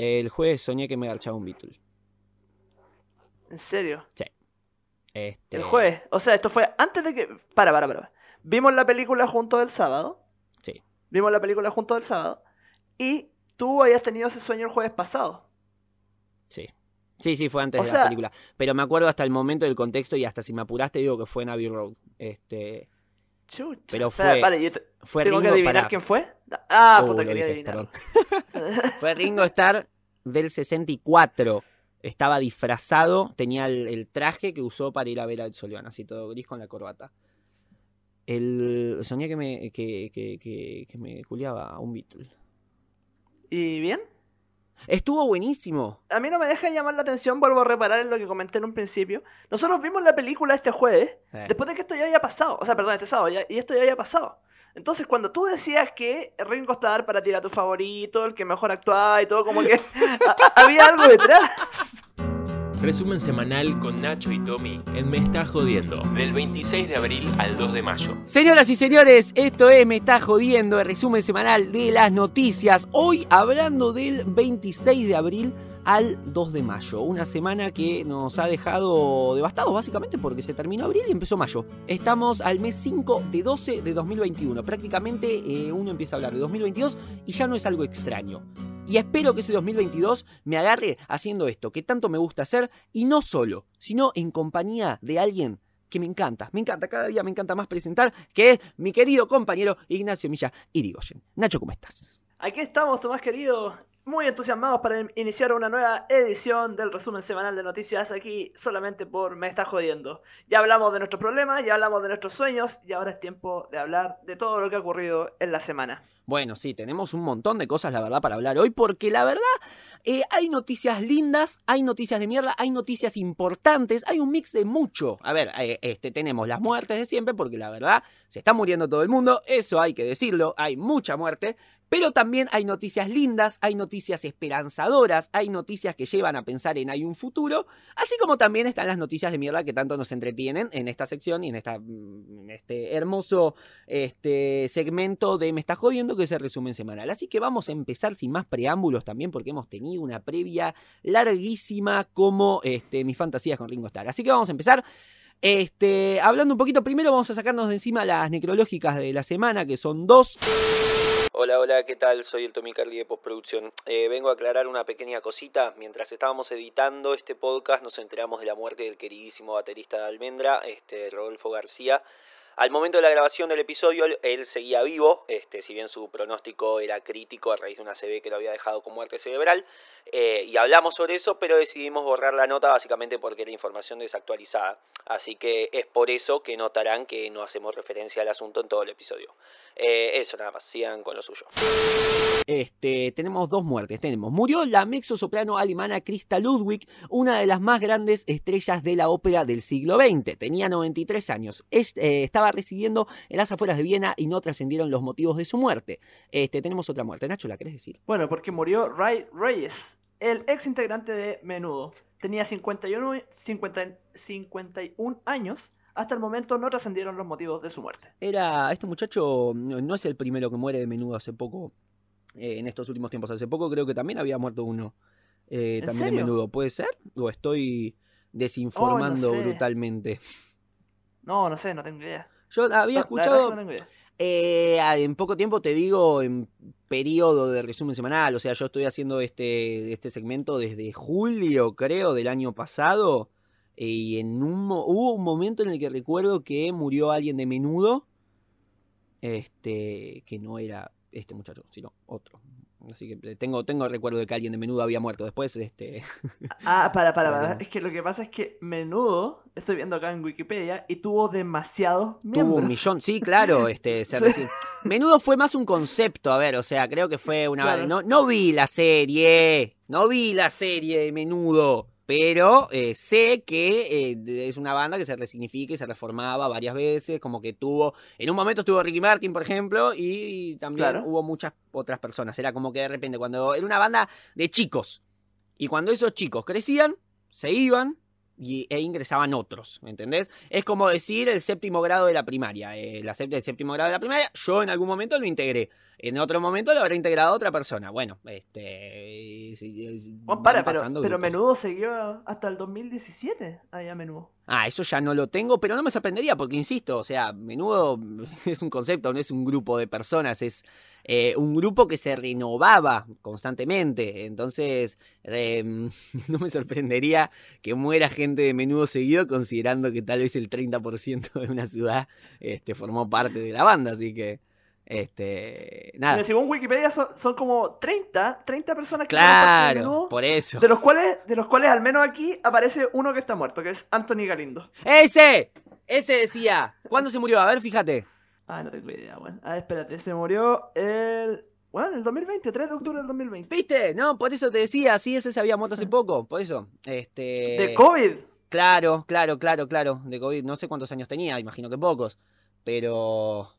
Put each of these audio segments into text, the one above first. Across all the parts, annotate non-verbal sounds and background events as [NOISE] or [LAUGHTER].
El jueves soñé que me garchaba un Beatle. ¿En serio? Este, El jueves. O sea, esto fue antes de que. Para, para, para. Vimos la película junto del sábado. Sí. Vimos la película junto del sábado. Y tú habías tenido ese sueño el jueves pasado. Sí. Sí, sí, fue antes O de sea- la película. Pero me acuerdo hasta el momento del contexto y hasta si me apuraste digo que fue en Abbey Road. Este, Chucha. Pero Espera, fue- vale, yo te- fue tengo que Ringo adivinar para- quién fue. Ah, Uh, puta, quería dije, adivinar. [LAUGHS] Fue Ringo Starr del 64. Estaba disfrazado, tenía el, el traje que usó para ir a ver a Ed Sullivan, así todo gris con la corbata. El, soñé que me, que, que, que, que me culiaba a un Beatle. ¿Y bien? Estuvo buenísimo. A mí no me deja llamar la atención, vuelvo a reparar en lo que comenté en un principio. Nosotros vimos la película este jueves, después de que esto ya había pasado. O sea, perdón, este sábado, ya- y esto ya había pasado. Entonces, cuando tú decías que Ringo Starr para ti era tu favorito, el que mejor actuaba y todo, como que [LAUGHS] había algo detrás. Resumen semanal con Nacho y Tommy en Me Está Jodiendo. Del 26 de abril al 2 de mayo. Señoras y señores, esto es Me está jodiendo el resumen semanal de las noticias. Hoy hablando del 26 de abril al 2 de mayo. Una semana que nos ha dejado devastados básicamente porque se terminó abril y empezó mayo. Estamos al mes 5 de 12 de 2021. Prácticamente eh, uno empieza a hablar de 2022 y ya no es algo extraño. Y espero que ese 2022 me agarre haciendo esto que tanto me gusta hacer y no solo, sino en compañía de alguien que me encanta, me encanta, cada día me encanta más presentar, que es mi querido compañero Ignacio Milla Irigoyen. Nacho, ¿cómo estás? Aquí estamos, Tomás querido, muy entusiasmados para iniciar una nueva edición del resumen semanal de noticias aquí solamente por Me está jodiendo. Ya hablamos de nuestros problemas, ya hablamos de nuestros sueños y ahora es tiempo de hablar de todo lo que ha ocurrido en la semana. Bueno, sí, tenemos un montón de cosas, la verdad, para hablar hoy, porque la verdad, eh, hay noticias lindas, hay noticias de mierda, hay noticias importantes, hay un mix de mucho. A ver, eh, este, tenemos las muertes de siempre, porque la verdad, se está muriendo todo el mundo, eso hay que decirlo, hay mucha muerte, pero también hay noticias lindas, hay noticias esperanzadoras, hay noticias que llevan a pensar en hay un futuro, así como también están las noticias de mierda que tanto nos entretienen en esta sección y en, esta, mm, este hermoso este segmento de Me está jodiendo que es el resumen semanal. Así que vamos a empezar sin más preámbulos también porque hemos tenido una previa larguísima como este, mis fantasías con Ringo Starr. Así que vamos a empezar. Este, hablando un poquito, primero vamos a sacarnos de encima las necrológicas de la semana, que son dos. Hola, hola, ¿qué tal? Soy el Tommy Carly de Postproducción. Eh, vengo a aclarar una pequeña cosita. Mientras estábamos editando este podcast, nos enteramos de la muerte del queridísimo baterista de Almendra, este, Rodolfo García. Al momento de la grabación del episodio, él seguía vivo, este, si bien su pronóstico era crítico a raíz de una CB que lo había dejado con muerte cerebral. eh, y hablamos sobre eso, pero decidimos borrar la nota básicamente porque era información desactualizada. Así que es por eso que notarán que no hacemos referencia al asunto en todo el episodio. Eh, eso nada más, sigan con lo suyo. Este, tenemos dos muertes. Tenemos, murió la mezzosoprano alemana Christa Ludwig, una de las más grandes estrellas de la ópera del siglo XX. Tenía 93 años. Eh, estaba residiendo en las afueras de Viena y no trascendieron los motivos de su muerte. Este, tenemos otra muerte. Nacho, ¿la querés decir? Bueno, porque murió Ray Reyes, el ex integrante de Menudo. Tenía 51, 50 51 años. Hasta el momento no trascendieron los motivos de su muerte. Era, este muchacho no es el primero que muere de menudo hace poco, eh, en estos últimos tiempos. Hace poco creo que también había muerto uno. eh, ¿En también serio? de menudo. ¿Puede ser? ¿O estoy desinformando sé. brutalmente? No, no sé, no tengo idea. Yo había No, escuchado. no. Eh, ah, en poco tiempo te digo, en periodo de resumen semanal, o sea, yo estoy haciendo este, este segmento desde julio, creo, del año pasado, y en un, hubo un momento en el que recuerdo que murió alguien de menudo, este, que no era este muchacho, sino otro. Así que eh, tengo, tengo el recuerdo de que alguien de menudo había muerto. Después, este. [LAUGHS] Ah, para, para, para. Es que lo que pasa es que Menudo, estoy viendo acá en Wikipedia, y tuvo demasiados Tuvo miembros. un millón, sí, claro, [LAUGHS] este, Sí. Menudo fue más un concepto, a ver, o sea, creo que fue una... Claro. No, no vi la serie, no vi la serie de Menudo, pero eh, sé que eh, es una banda que se resignifica y se reformaba varias veces, como que tuvo... En un momento estuvo Ricky Martin, por ejemplo, y también Claro. hubo muchas otras personas. Era como que de repente, cuando era una banda de chicos, y cuando esos chicos crecían, se iban, y, e ingresaban otros, ¿me entendés? Es como decir el séptimo grado de la primaria. Eh, la, el séptimo grado de la primaria, yo en algún momento lo integré. En otro momento lo habrá integrado otra persona. Bueno, este. Bueno, para, pero, pero Menudo siguió hasta el 2017. Ahí a Menudo. Ah, eso ya no lo tengo, pero no me sorprendería porque, insisto, o sea, menudo [LAUGHS] es un concepto, no es un grupo de personas, es eh, un grupo que se renovaba constantemente. Entonces, em, [LAUGHS] no me sorprendería que muera gente de menudo seguido, considerando que tal vez el 30% de una ciudad este, formó parte de la banda, así que... Este, nada. Según Wikipedia son, como 30, 30 personas que Claro, por eso. De los, cuales, de los cuales al menos aquí aparece uno que está muerto, que es Anthony Galindo. ¡Ese! Ese decía. ¿Cuándo se murió? A ver, fíjate. Ah, no tengo idea, bueno. Ah, espérate, se murió el... Bueno, el 2020, 3 de octubre del 2020. ¿Viste? No, por eso te decía, sí, ese se había muerto hace [LAUGHS] poco, por eso. Este... De COVID. Claro, claro, claro, claro, de COVID. No sé cuántos años tenía, imagino que pocos. Pero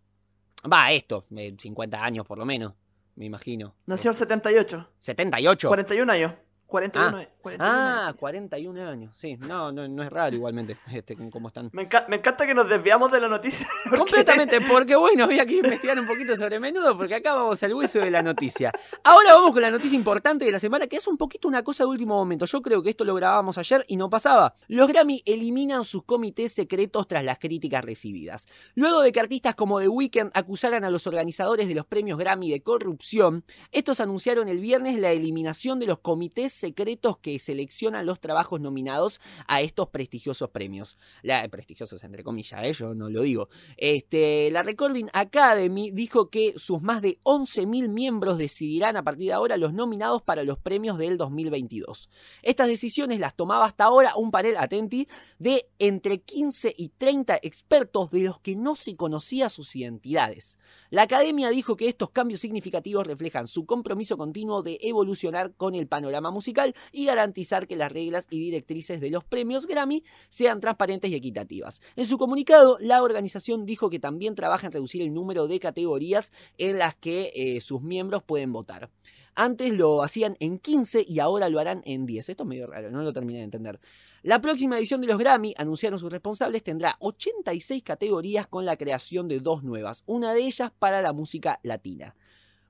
Va, esto, 50 años por lo menos, me imagino. Nació el 78. ¿78? 41 años. 41, ah, 41 ah años. 41 años. Sí, no, no, no es raro igualmente [LAUGHS] este, cómo están. Me, encanta que nos desviamos de la noticia. [LAUGHS] Completamente, [LAUGHS] porque bueno, había que investigar un poquito sobre menudo, porque acá vamos al hueso de la noticia. Ahora vamos con la noticia importante de la semana, que es un poquito una cosa de último momento. Yo creo que esto lo grabábamos ayer y no pasaba. Los Grammy eliminan sus comités secretos tras las críticas recibidas. Luego de que artistas como The Weeknd acusaran a los organizadores de los premios Grammy de corrupción, estos anunciaron el viernes la eliminación de los comités secretos que seleccionan los trabajos nominados a estos prestigiosos premios. La, prestigiosos entre comillas, ¿eh? yo no lo digo. Este, la Recording Academy dijo que sus más de 11.000 miembros decidirán a partir de ahora los nominados para los premios del 2022. Estas decisiones las tomaba hasta ahora un panel, atenti, de entre 15 y 30 expertos de los que no se conocía sus identidades. La academia dijo que estos cambios significativos reflejan su compromiso continuo de evolucionar con el panorama musical y garantizar que las reglas y directrices de los premios Grammy sean transparentes y equitativas. En su comunicado, la organización dijo que también trabaja en reducir el número de categorías en las que eh, sus miembros pueden votar. Antes lo hacían en 15 y ahora lo harán en 10. Esto es medio raro, no lo terminé de entender. La próxima edición de los Grammy, anunciaron sus responsables, tendrá 86 categorías con la creación de dos nuevas, una de ellas para la música latina.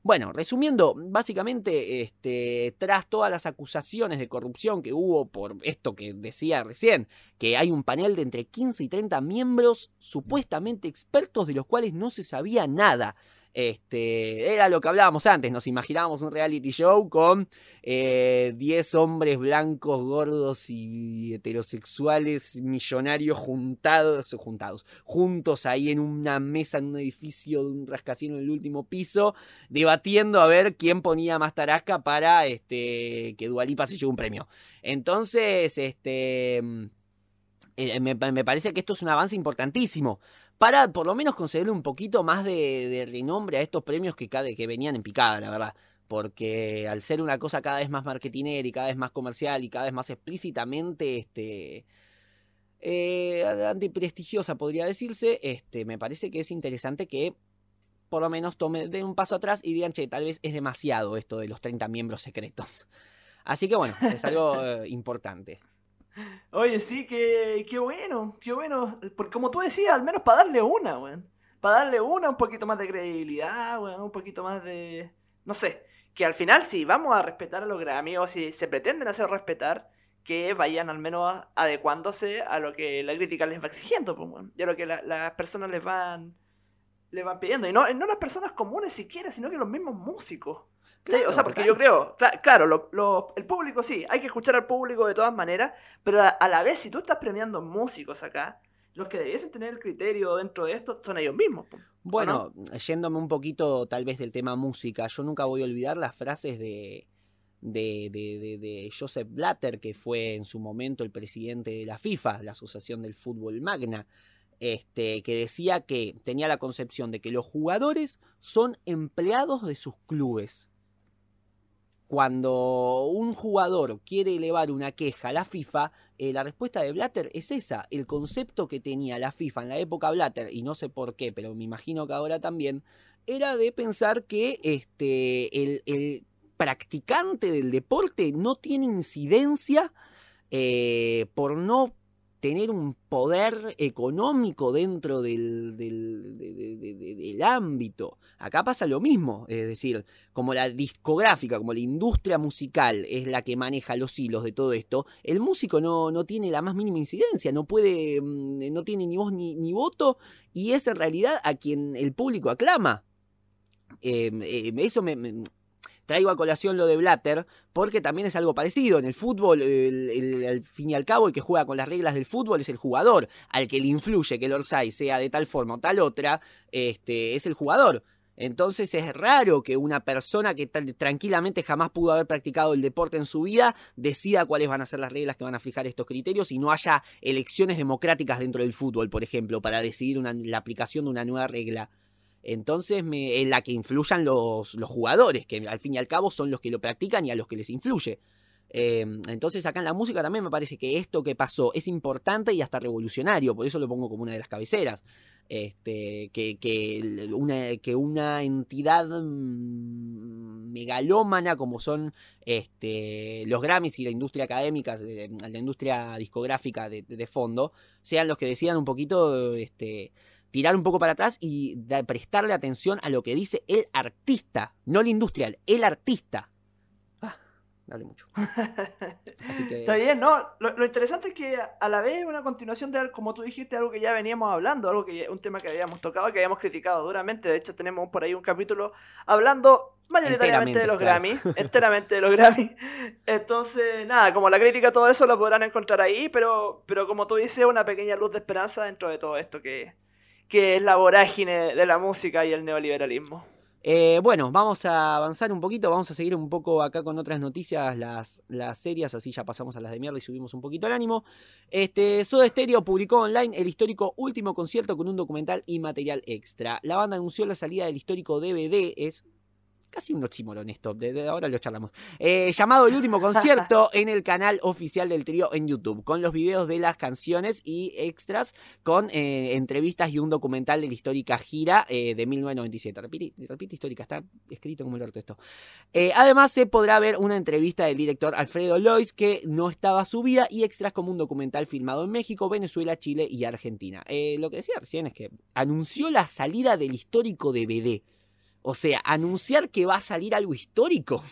Bueno, resumiendo, básicamente, este, tras todas las acusaciones de corrupción que hubo por esto que decía recién, que hay un panel de entre 15 y 30 miembros supuestamente expertos de los cuales no se sabía nada. Este, era lo que hablábamos antes, nos imaginábamos un reality show con 10 eh, hombres blancos, gordos y heterosexuales, millonarios juntados, juntados, juntos ahí en una mesa en un edificio de un rascacielos en el último piso, debatiendo a ver quién ponía más tarasca para este, que Dualipa se lleve un premio. Entonces, este, eh, me, me parece que esto es un avance importantísimo para por lo menos concederle un poquito más de, renombre a estos premios que, que venían en picada, la verdad. Porque al ser una cosa cada vez más marketinera y cada vez más comercial y cada vez más explícitamente este, eh, antiprestigiosa, podría decirse, este, me parece que es interesante que por lo menos tome, den un paso atrás y digan, che, tal vez es demasiado esto de los 30 miembros secretos. Así que bueno, es algo [LAUGHS] eh, importante. Oye, sí, que, qué bueno, qué bueno. Porque como tú decías, al menos para darle una, weón. Para darle una, un poquito más de credibilidad, weón, un poquito más de... No sé, que al final si vamos a respetar a los Grammy o si se pretenden hacer respetar, que vayan al menos adecuándose a lo que la crítica les va exigiendo, pues. Y a lo que las personas les van, les van pidiendo. Y no, no las personas comunes siquiera, sino que los mismos músicos o sea, porque yo creo, claro, el público sí, hay que escuchar al público de todas maneras, pero a, la vez, si tú estás premiando músicos acá, los que debiesen tener el criterio dentro de esto son ellos mismos. Bueno, yéndome un poquito tal vez del tema música, yo nunca voy a olvidar las frases de, de, de, de, Joseph Blatter, que fue en su momento el presidente de la FIFA, la Asociación del Fútbol Magna, este, que decía que tenía la concepción de que los jugadores son empleados de sus clubes cuando un jugador quiere elevar una queja a la FIFA, eh, la respuesta de Blatter es esa. El concepto que tenía la FIFA en la época Blatter, y no sé por qué, pero me imagino que ahora también, era de pensar que este, el, practicante del deporte no tiene incidencia eh, por no tener un poder económico dentro del, del, de- de- de- de- del ámbito. Acá pasa lo mismo, es decir, como la discográfica, como la industria musical es la que maneja los hilos de todo esto, el músico no, no tiene la más mínima incidencia, no puede, mm, no tiene ni voz ni, ni voto, y es en realidad a quien el público aclama. Eh, eh, eso me- traigo a colación lo de Blatter, porque también es algo parecido. En el fútbol, al fin y al cabo, el que juega con las reglas del fútbol es el jugador. Al que le influye que el Orsay sea de tal forma o tal otra, este, es el jugador. Entonces es raro que una persona que tranquilamente jamás pudo haber practicado el deporte en su vida decida cuáles van a ser las reglas que van a fijar estos criterios y no haya elecciones democráticas dentro del fútbol, por ejemplo, para decidir una- la aplicación de una nueva regla. Entonces, en la que influyan los, los jugadores, que al fin y al cabo son los que lo practican y a los que les influye. Eh, entonces, acá en la música también me parece que esto que pasó es importante y hasta revolucionario, por eso lo pongo como una de las cabeceras. Este, que, que, una, que una entidad mm, megalómana como son este, los Grammys y la industria académica, eh, la industria discográfica de, de fondo, sean los que decidan un poquito este, tirar un poco para atrás y prestarle atención a lo que dice el artista, no el industrial, el artista. Ah, hablé mucho. [LAUGHS] Así que Está bien, ¿no? Lo, lo interesante es que a la vez es una continuación de, algo, como tú dijiste, algo que ya veníamos hablando, algo que un tema que habíamos tocado, que habíamos criticado duramente. De hecho, tenemos por ahí un capítulo hablando mayoritariamente de los Enteramente, Grammy, enteramente de los Grammy. Entonces, nada, como la crítica, todo eso lo podrán encontrar ahí, pero, pero como tú dices, una pequeña luz de esperanza dentro de todo esto que, que es la vorágine de la música y el neoliberalismo. Eh, bueno, vamos a avanzar un poquito, vamos a seguir un poco acá con otras noticias, las, las así ya pasamos a las de mierda y subimos un poquito el ánimo. Este, Soda Stereo publicó online el histórico último concierto con un documental y material extra. La banda anunció la salida del histórico DVD, es casi un oxímoron esto, de, de ahora lo charlamos. Eh, llamado El último concierto [LAUGHS] en el canal oficial del trío en YouTube, con los videos de las canciones y extras, con eh, entrevistas y un documental de la histórica gira eh, de 1997. Repite, repite histórica, está escrito como el orto esto. Además, se podrá ver una entrevista del director Alfredo Lois que no estaba subida y extras como un documental filmado en México, Venezuela, Chile y Argentina. Lo que decía recién es que anunció la salida del histórico DVD. O sea, anunciar que va a salir algo histórico.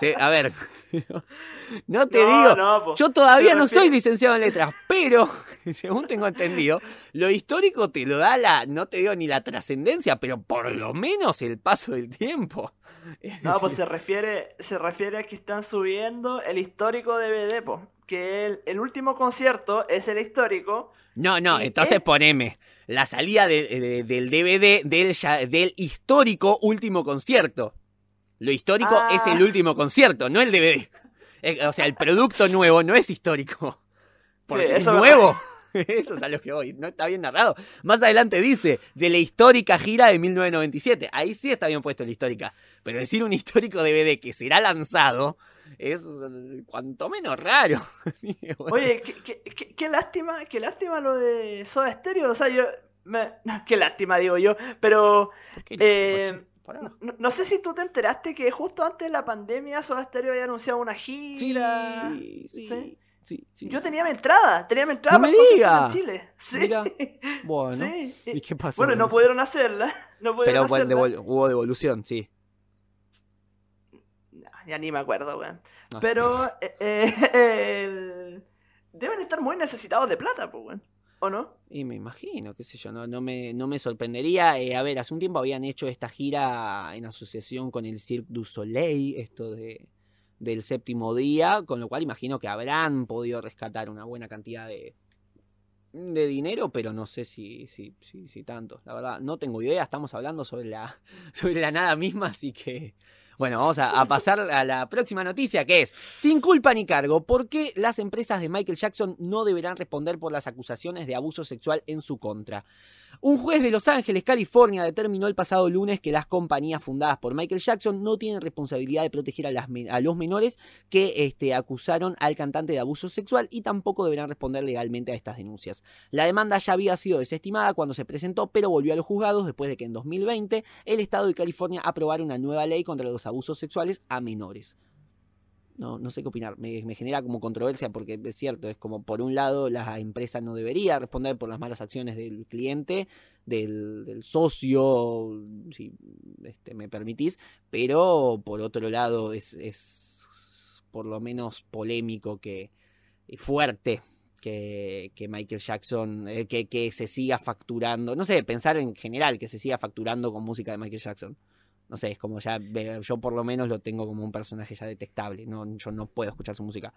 Sí, a ver, [LAUGHS] no te No, digo, no, yo todavía no soy licenciado en letras, pero [LAUGHS] según tengo entendido, lo histórico te lo da la, no te digo ni la trascendencia, pero por lo menos el paso del tiempo. Es No, pues se refiere, se refiere a que están subiendo el histórico DVD, po, que el, el último concierto es el histórico. no, no, entonces es- poneme la salida de- de- del DVD del, ya- del histórico último concierto. Lo histórico Ah. es el último concierto, no el DVD. Eh, O sea, el producto nuevo no es histórico. Porque es eso me nuevo. [LAUGHS] Eso es a lo que voy. No está bien narrado. Más adelante dice, de la histórica gira de 1997. Ahí sí está bien puesto la histórica. Pero decir un histórico DVD que será lanzado es eh, cuanto menos raro. [LAUGHS] Bueno. Oye, qué, qué- qué- qué lástima, qué lástima lo de Soda Stereo. O sea, yo. me- no, qué lástima, digo yo. Pero ¿Por qué eh, no? Sé si tú te enteraste que justo antes de la pandemia Soda Stereo había anunciado una gira. Sí, sí, Sí. sí, sí. Yo tenía mi entrada, tenía mi entrada No me para el diga. en Chile. Sí. Mira, [LAUGHS] Bueno, Sí. ¿y qué pasó? Bueno, [LAUGHS] no pudieron hacerla. No Pero pudieron bueno, hacerla. hubo devolución, sí. Ya ni me acuerdo, weón. Pero eh, eh, [LAUGHS] el- deben estar muy necesitados de plata, pues, weón. ¿O no? Y me imagino, qué sé yo, no, no, me, no me sorprendería. Eh, a ver, hace un tiempo habían hecho esta gira en asociación con el Cirque du Soleil, esto de, del séptimo día, con lo cual imagino que habrán podido rescatar una buena cantidad de, de dinero, pero no sé si, si, si, si tanto. La verdad, no tengo idea, estamos hablando sobre la, [LAUGHS] sobre la nada misma, así que... Bueno, vamos a, pasar a la próxima noticia que es, sin culpa ni cargo, ¿por qué las empresas de Michael Jackson no deberán responder por las acusaciones de abuso sexual en su contra? Un juez de Los Ángeles, California, determinó el pasado lunes que las compañías fundadas por Michael Jackson no tienen responsabilidad de proteger a, los menores que este, acusaron al cantante de abuso sexual y tampoco deberán responder legalmente a estas denuncias. La demanda ya había sido desestimada cuando se presentó, pero volvió a los juzgados después de que en 2020 el estado de California aprobara una nueva ley contra los abusos sexuales a menores. No, no sé qué opinar. Me, genera como controversia porque es cierto, es como por un lado la empresa no debería responder por las malas acciones del cliente, del, socio, si este, me permitís, pero por otro lado es, es por lo menos polémico que fuerte que, que, Michael Jackson, eh, que, que, se siga facturando, no sé, pensar en general que se siga facturando con música de Michael Jackson no sé, es como ya, yo por lo menos lo tengo como un personaje ya detectable, no, yo no puedo escuchar su música.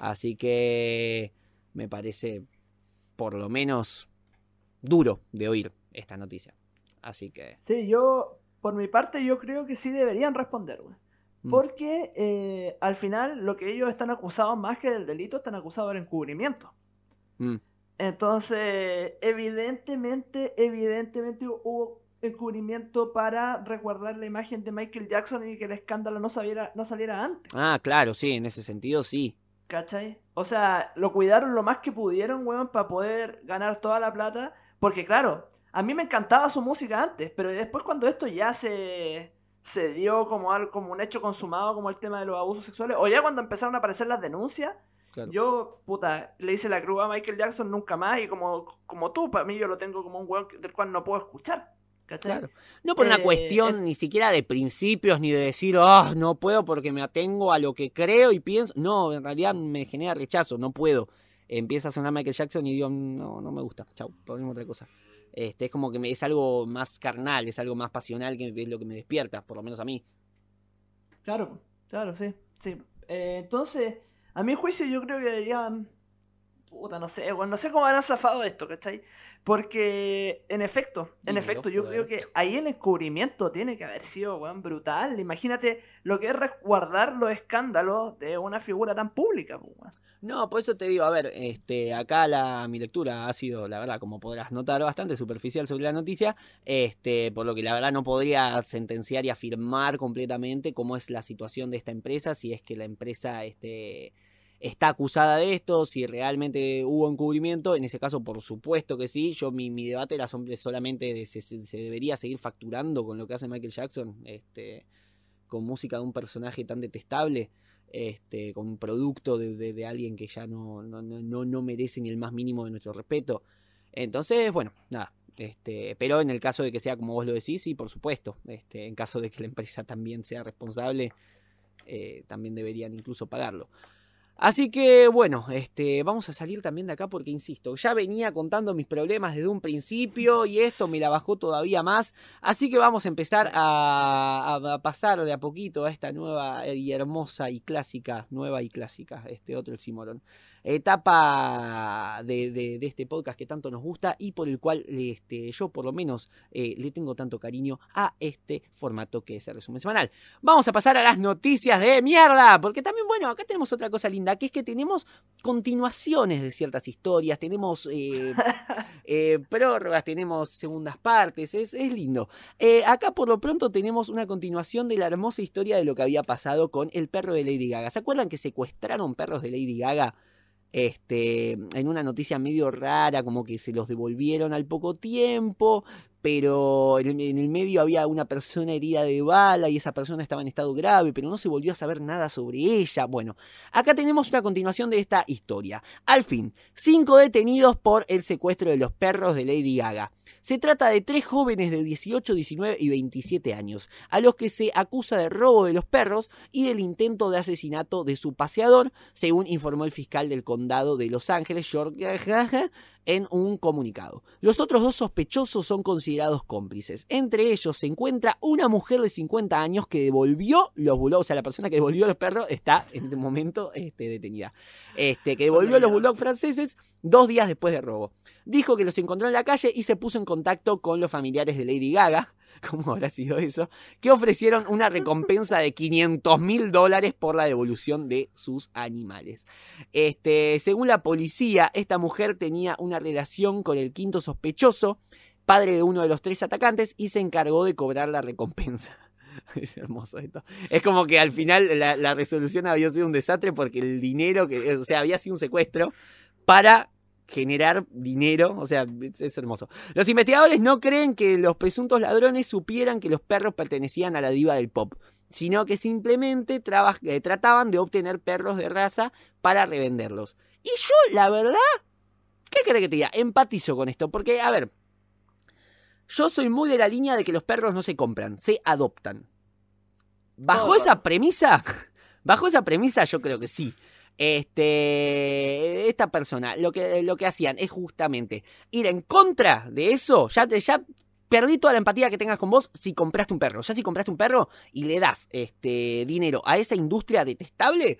Así que me parece por lo menos duro de oír esta noticia. Así que... Sí, yo, por mi parte, yo creo que sí deberían responder, güey. Mm. Porque eh, al final lo que ellos están acusados más que del delito, están acusados del encubrimiento. Mm. Entonces, evidentemente, evidentemente hubo encubrimiento para resguardar la imagen de Michael Jackson y que el escándalo no, saliera, no saliera antes. Ah, claro, sí, en ese sentido sí. ¿Cachai? O sea, lo cuidaron lo más que pudieron, weón, para poder ganar toda la plata. Porque, claro, a mí me encantaba su música antes, pero después cuando esto ya se, se dio como, algo, como un hecho consumado, como el tema de los abusos sexuales, o ya cuando empezaron a aparecer las denuncias, Yo, puta, le hice la cruz a Michael Jackson nunca más y como, como tú, para mí yo lo tengo como un weón del cual no puedo escuchar. Claro. No por una eh, cuestión ni siquiera de principios ni de decir, oh, no puedo porque me atengo a lo que creo y pienso. No, en realidad me genera rechazo, no puedo. Empieza a sonar Michael Jackson y digo, no, no me gusta, chau, ponemos otra cosa. Este, es como que me, es algo más carnal, es algo más pasional que es lo que me despierta, por lo menos a mí. Claro, claro, sí. sí. Eh, entonces, a mi juicio yo creo que deberían puta, no sé, bueno, no sé cómo habrán zafado esto, ¿cachai? Porque, en efecto, en efecto, yo creo que ahí el encubrimiento tiene que haber sido, weón, brutal. Imagínate lo que es resguardar los escándalos de una figura tan pública, pues, weón. No, por eso te digo, a ver, este, acá la, mi lectura ha sido, la verdad, como podrás notar, bastante superficial sobre la noticia, este, por lo que la verdad no podría sentenciar y afirmar completamente cómo es la situación de esta empresa, si es que la empresa, este, está acusada de esto, si realmente hubo encubrimiento, en ese caso por supuesto que sí, yo mi, debate era solamente de si se, debería seguir facturando con lo que hace Michael Jackson, este, con música de un personaje tan detestable, este, con un producto de, alguien que ya no, no, no, no merece ni el más mínimo de nuestro respeto. Entonces, bueno, nada, este, pero en el caso de que sea como vos lo decís, sí, por supuesto. Este, en caso de que la empresa también sea responsable, eh, también deberían incluso pagarlo. Así que bueno, este, vamos a salir también de acá porque, insisto, ya venía contando mis problemas desde un principio y esto me la bajó todavía más. Así que vamos a empezar a, pasar de a poquito a esta nueva y hermosa y clásica, nueva y clásica, este otro el Simorón etapa de, este podcast que tanto nos gusta y por el cual este, yo por lo menos eh, le tengo tanto cariño a este formato que es el resumen semanal. Vamos a pasar a las noticias de mierda, porque también, bueno, acá tenemos otra cosa linda, que es que tenemos continuaciones de ciertas historias, tenemos eh, [LAUGHS] eh, prórrogas, tenemos segundas partes, es, es lindo. acá por lo pronto tenemos una continuación de la hermosa historia de lo que había pasado con el perro de Lady Gaga. ¿Se acuerdan que secuestraron perros de Lady Gaga? Este, en una noticia medio rara, como que se los devolvieron al poco tiempo, pero en el, medio había una persona herida de bala y esa persona estaba en estado grave, pero no se volvió a saber nada sobre ella. Bueno, acá tenemos una continuación de esta historia. Al fin, cinco detenidos por el secuestro de los perros de Lady Gaga. Se trata de tres jóvenes de 18, 19 y 27 años, a los que se acusa de robo de los perros y del intento de asesinato de su paseador, según informó el fiscal del condado de Los Ángeles, George en un comunicado. Los otros dos sospechosos son considerados cómplices. Entre ellos se encuentra una mujer de 50 años que devolvió los bulldogs, o sea, la persona que devolvió los perros está en este momento este, detenida. Este, que devolvió los bulldogs franceses dos días después del robo. Dijo que los encontró en la calle y se puso en contacto con los familiares de Lady Gaga, [LAUGHS] ¿cómo habrá sido eso? Que ofrecieron una recompensa de 500 mil dólares por la devolución de sus animales. Este, según la policía, esta mujer tenía una relación con el quinto sospechoso, padre de uno de los tres atacantes, y se encargó de cobrar la recompensa. [LAUGHS] Es hermoso esto. Es como que al final la, resolución había sido un desastre porque el dinero, que, o sea, había sido un secuestro para generar dinero, o sea, es, hermoso. Los investigadores no creen que los presuntos ladrones supieran que los perros pertenecían a la diva del pop. sino que simplemente traba- eh, trataban de obtener perros de raza para revenderlos. Y yo, la verdad, ¿qué querés que te diga? Empatizo con esto, porque, a ver, yo soy muy de la línea de que los perros no se compran, se adoptan. Bajo esa premisa, [LAUGHS] bajo esa premisa yo creo que sí. Este, esta persona, lo que, lo que hacían es justamente ir en contra de eso. Ya, ya perdí toda la empatía que tengas con vos si compraste un perro. Ya si compraste un perro y le das este, dinero a esa industria detestable,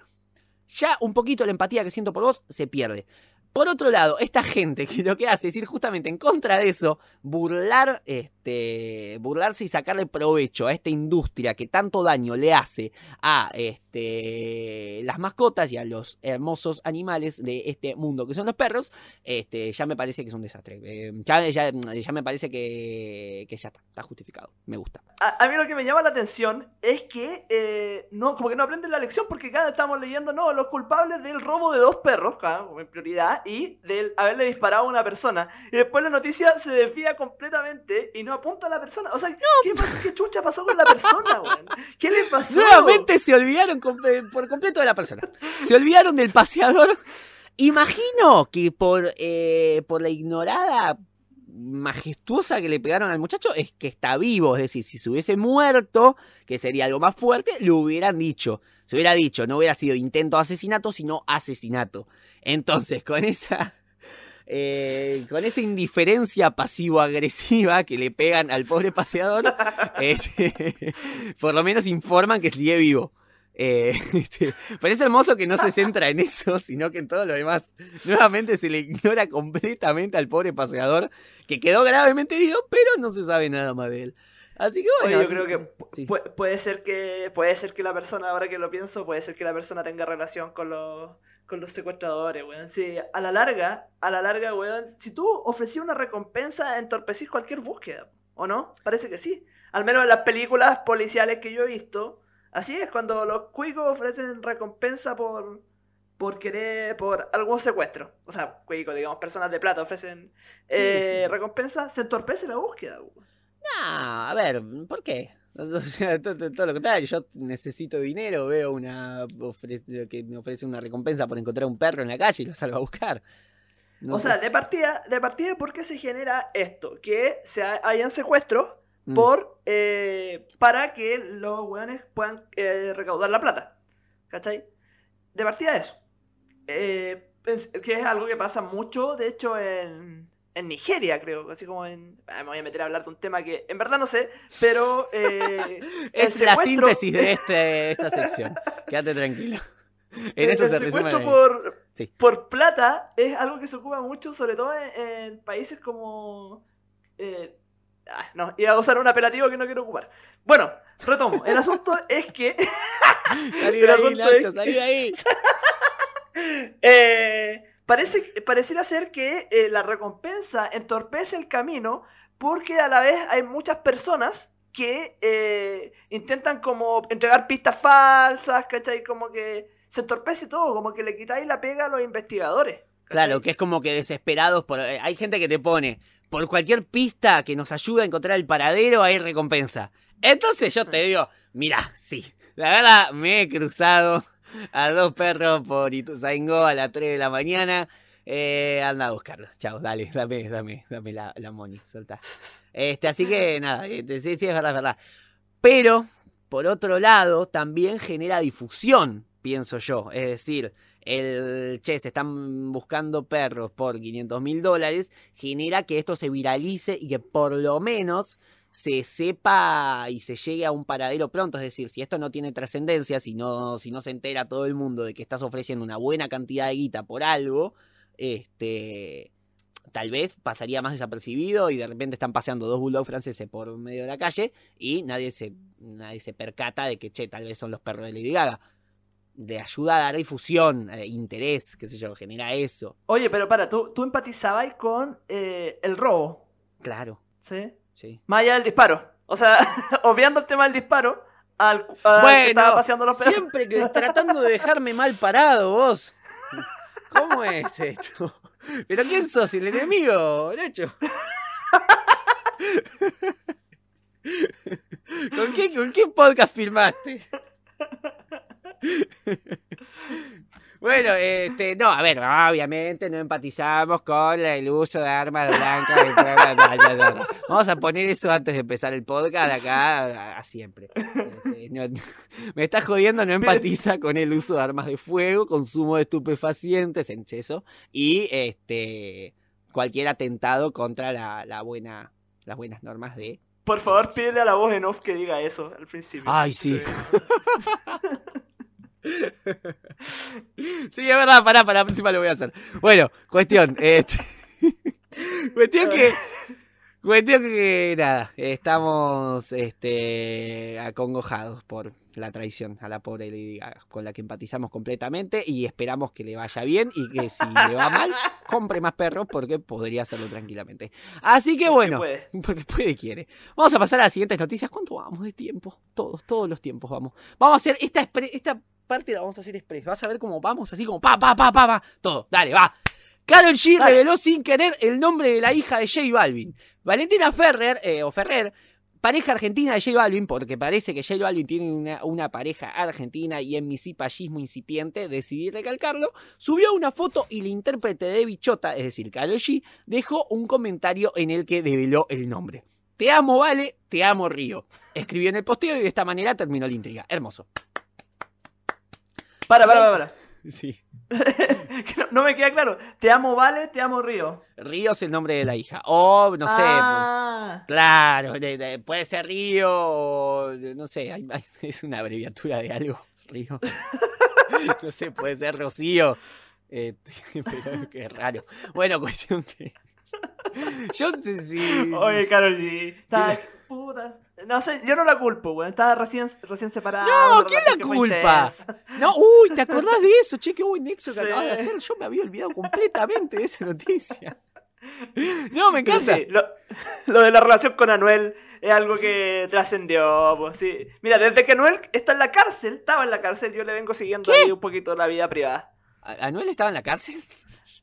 ya un poquito la empatía que siento por vos se pierde. Por otro lado, esta gente que lo que hace es ir justamente en contra de eso, burlar, este, burlarse y sacarle provecho a esta industria que tanto daño le hace a este, las mascotas y a los hermosos animales de este mundo que son los perros, este, ya me parece que es un desastre. Eh, ya, ya- ya me parece que, que ya está, está justificado. Me gusta. A, mí lo que me llama la atención es que eh, no, como que no aprenden la lección porque cada estamos leyendo no, los culpables del robo de dos perros, en prioridad, y del haberle disparado a una persona. Y después la noticia se desvía completamente y no apunta a la persona. O sea, ¿qué, pasó, ¿qué chucha pasó con la persona, [LAUGHS] weón? ¿Qué le pasó? Nuevamente se olvidaron por completo de la persona. Se olvidaron del paseador. Imagino que por, eh, por la ignorada majestuosa que le pegaron al muchacho es que está vivo. Es decir, si se hubiese muerto, que sería algo más fuerte, lo hubieran dicho. Se hubiera dicho, no hubiera sido intento de asesinato, sino asesinato. Entonces, con esa. eh, con esa indiferencia pasivo-agresiva que le pegan al pobre paseador, [LAUGHS] este, por lo menos informan que sigue vivo. Eh, [LAUGHS] este, parece hermoso que no se centra en eso, sino que en todo lo demás. Nuevamente se le ignora completamente al pobre paseador, que quedó gravemente herido, pero no se sabe nada más de él. Así que Oye, bueno. yo sí, creo que sí. puede ser que puede ser que la persona, ahora que lo pienso, puede ser que la persona tenga relación con los con los secuestradores, weón. Sí, a la larga, a la larga, weón, si tú ofrecías una recompensa, entorpecís cualquier búsqueda, ¿o no? Parece que sí. Al menos en las películas policiales que yo he visto, así es, cuando los cuicos ofrecen recompensa por por querer, por algún secuestro. O sea, cuicos, digamos, personas de plata ofrecen eh, sí. recompensa, se entorpece la búsqueda, weón. Ah, a ver, ¿por qué? [LAUGHS] O sea, to- to- todo, lo contrario, yo necesito dinero, veo una ofre- que me ofrece una recompensa por encontrar un perro en la calle y lo salgo a buscar. No O sé. sea, de partida, de partida, ¿por qué se genera esto? Que se ha- hayan secuestros Mm. por, eh, para que los weones puedan eh, recaudar la plata. ¿Cachai? De partida eso. Eh, es- que es algo que pasa mucho, de hecho, en, en Nigeria, creo. Así como en... ah, me voy a meter a hablar de un tema que en verdad no sé, pero... eh, [LAUGHS] es la síntesis de [LAUGHS] este, esta sección. Quédate tranquilo. [LAUGHS] En el, eso el se secuestro por, Sí. por plata es algo que se ocupa mucho, sobre todo en, en países como. eh, ah, no, iba a usar un apelativo que no quiero ocupar. Bueno, retomo. El asunto es que. Salí de ahí, es- Nacho, salí de ahí. eh, parece, pareciera ser que eh, la recompensa entorpece el camino porque a la vez hay muchas personas que eh, intentan como entregar pistas falsas, ¿cachai? Como que se entorpece todo, como que le quitáis la pega a los investigadores. Claro, que es como que desesperados por. eh, Hay gente que te pone. Por cualquier pista que nos ayude a encontrar el paradero, hay recompensa. Entonces yo te digo, mira, sí. La verdad, me he cruzado a dos perros por Ituzaingó a las 3 de la mañana. Eh, anda a buscarlo. Chao, dale, [LAUGHS] dame, dame, dame la, la money, soltá. Este, así que nada, este, sí, sí, es verdad, es verdad. Pero, por otro lado, también genera difusión, pienso yo. Es decir, el che, se están buscando perros por 500 mil dólares, genera que esto se viralice y que por lo menos se sepa y se llegue a un paradero pronto. Es decir, si esto no tiene trascendencia, si no, si no se entera todo el mundo de que estás ofreciendo una buena cantidad de guita por algo, este. Tal vez pasaría más desapercibido y de repente están paseando dos bulldogs franceses por medio de la calle y nadie se, nadie se percata de que, che, tal vez son los perros de Lady Gaga. De ayuda a dar difusión, eh, interés, qué sé yo, genera eso. Oye, pero para, tú, tú empatizabas con eh, el robo, Claro, ¿sí? Sí. Más allá del disparo. O sea, [LAUGHS] obviando el tema del disparo, al, al que estaba paseando los perros. Siempre que tratando de dejarme mal parado vos. ¿Cómo es esto? ¿Pero quién sos? ¿El enemigo, Nacho? ¿Con qué, ¿Con qué podcast filmaste? Bueno, este, no, a ver, obviamente no empatizamos con el uso de armas blancas. Vamos a poner eso antes de empezar el podcast acá a, siempre. Este, me está jodiendo, no empatiza con el uso de armas de fuego, consumo de estupefacientes, en exceso, y este cualquier atentado contra la, buena, las buenas normas de por favor, pídele a la voz en off que diga eso al principio. Ay, sí. [LAUGHS] sí, es verdad, pará, para la próxima lo voy a hacer. Bueno, cuestión. [LAUGHS] Este, [LAUGHS] cuestión que. Cuestión que nada, estamos este, acongojados por la traición a la pobre Lady con la que empatizamos completamente y esperamos que le vaya bien y que si le va mal, [LAUGHS] compre más perros porque podría hacerlo tranquilamente. Así que bueno, porque puede, [LAUGHS] porque puede quiere. Vamos a pasar a las siguientes noticias. ¿Cuánto vamos de tiempo? Todos, todos los tiempos vamos. Vamos a hacer esta, esta parte, la vamos a hacer express. Vas a ver cómo vamos, así como pa, pa, pa, pa, pa. Todo, dale, va. Carol G reveló sin querer el nombre de la hija de J Balvin. Valentina Ferrer, eh, o Ferrer, pareja argentina de J Balvin, porque parece que J Balvin tiene una, pareja argentina y en mi cipallismo incipiente decidí recalcarlo, subió una foto y la intérprete de Bichota, es decir, Carol G, dejó un comentario en el que develó el nombre. Te amo, Vale, te amo, Río. Escribió en el posteo y de esta manera terminó la intriga. Hermoso. Para, para, para, para. [LAUGHS] Sí. no, me queda claro. Te amo Vale, te amo Río. Río es el nombre de la hija. O, no sé. Ah. claro, puede ser Río o. No sé, [LAUGHS] es una abreviatura de algo. Río. [LAUGHS] no sé, puede ser Rocío. Este, pero qué raro. Bueno, cuestión que. Yo sí. Oye, Carol G. Puta. No sé, yo no la culpo, güey. Estaba recién, recién separada. No, ¿quién la culpa? No, uy, ¿te acordás de eso? Che, qué buen nexo que acabas de hacer. Yo me había olvidado completamente de esa noticia. [LAUGHS] No, me encanta. Sí, lo, de la relación con Anuel es algo que trascendió. Pues, sí. Mira, desde que Anuel está en la cárcel, estaba en la cárcel, yo le vengo siguiendo ahí un poquito la vida privada. ¿Anuel estaba en la cárcel?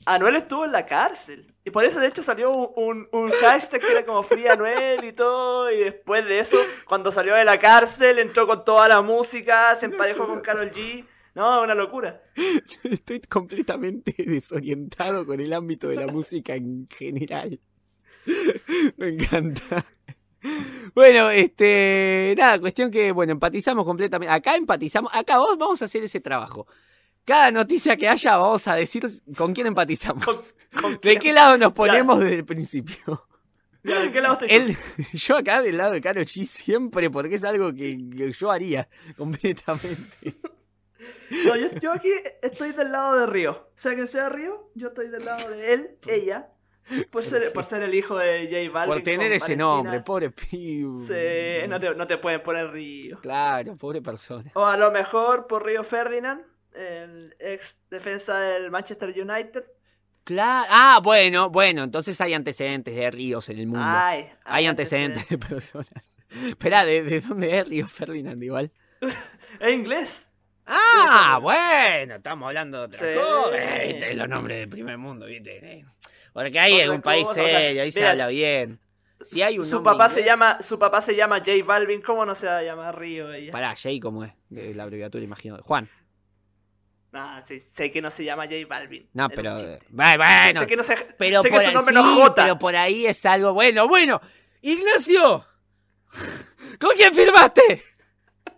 Anuel estuvo en la cárcel. Y por eso, de hecho, salió un, un, hashtag que era como Free Anuel y todo. Y después de eso, cuando salió de la cárcel, entró con toda la música, se emparejó con Carol G. No, una locura. Estoy completamente desorientado con el ámbito de la música en general. Me encanta. Bueno, este, nada, cuestión que, bueno, empatizamos completamente. Acá empatizamos, acá vamos a hacer ese trabajo. Cada noticia que haya vamos a decir con quién empatizamos. ¿De qué lado nos ponemos desde el principio? ¿De qué lado [LAUGHS] Yo acá del lado de Karol G siempre, porque es algo que, yo haría completamente. No, yo, aquí estoy del lado de Río. Sea que sea Río, yo estoy del lado de él, ella. Por ser, por ser el hijo de J Balvin. Por tener ese nombre, pobre piu. Sí, no te, no te pueden poner Río. Claro, pobre persona. O a lo mejor por Río Ferdinand el ex defensa del Manchester United. Claro. Ah, bueno, bueno, entonces hay antecedentes de ríos en el mundo. hay, antecedentes, de personas. [LAUGHS] Espera, ¿de, dónde es Río Ferdinand igual? [LAUGHS] es inglés. Ah, bueno, estamos hablando de otra cosa. ¿Viste? Los nombres del primer mundo, ¿viste? Porque ahí es un país serio, ahí se habla bien. Si hay un su papá se llama su papá se llama J Balvin, ¿cómo no se va a llamar Río ella? Pará, J cómo es, la abreviatura imagino. Juan. Ah, sí, sé que no se llama J Balvin. No, pero. Bueno, sé que no se, pero sé por, que su nombre no J. Pero por ahí es algo bueno. Bueno, Ignacio, ¿con quién firmaste?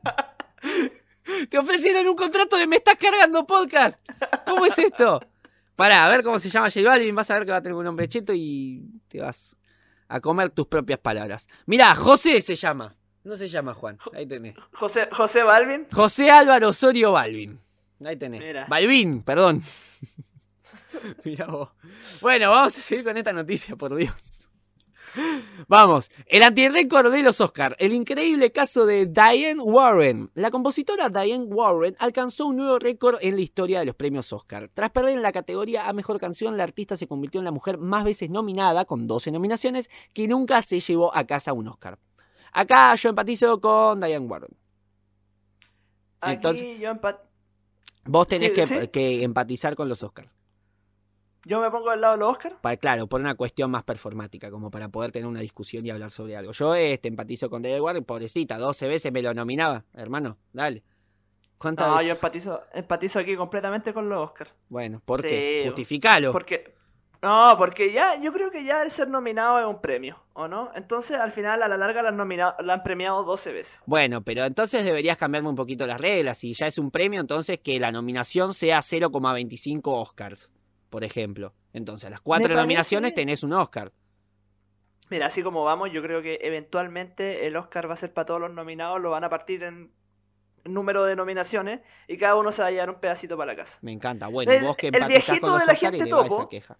[LAUGHS] Te ofrecieron un contrato de me estás cargando podcast. ¿Cómo es esto? Pará, a ver cómo se llama J Balvin. Vas a ver que va a tener un nombre cheto y te vas a comer tus propias palabras. Mirá, José se llama. No se llama Juan. Ahí tenés. José, José Balvin. José Álvaro Osorio Balvin. Ahí tenés. Balvin, perdón. [LAUGHS] Mira vos. Bueno, vamos a seguir con esta noticia, por Dios. Vamos, el antirécord de los Oscars, el increíble caso de Diane Warren. La compositora Diane Warren alcanzó un nuevo récord en la historia de los premios Oscar. Tras perder en la categoría a mejor canción, la artista se convirtió en la mujer más veces nominada, con 12 nominaciones, que nunca se llevó a casa un Oscar. Acá yo empatizo con Diane Warren. Aquí yo empatizo Vos tenés que, empatizar con los Oscars. Yo me pongo del lado de los Oscar. Pa- claro, por una cuestión más performática, como para poder tener una discusión y hablar sobre algo. Yo este, empatizo con David Warren, pobrecita, 12 veces me lo nominaba, hermano, dale. ¿Cuántas No, veces? yo empatizo, empatizo aquí completamente con los Oscar. Bueno, ¿por Sí, qué? Justificalo. Porque. No, porque ya, yo creo que ya el ser nominado es un premio, ¿o no? Entonces, al final, a la larga, la han, nominado, la han premiado 12 veces. Bueno, pero entonces deberías cambiarme un poquito las reglas. Si ya es un premio, entonces que la nominación sea 0,25 Oscars, por ejemplo. Entonces, a las cuatro nominaciones tenés un Oscar. Mira, así como vamos, yo creo que eventualmente el Oscar va a ser para todos los nominados, lo van a partir en número de nominaciones y cada uno se va a llevar un pedacito para la casa. Me encanta. Bueno, El- vos que el viejito con los de la Oscars y gente topo, esa queja.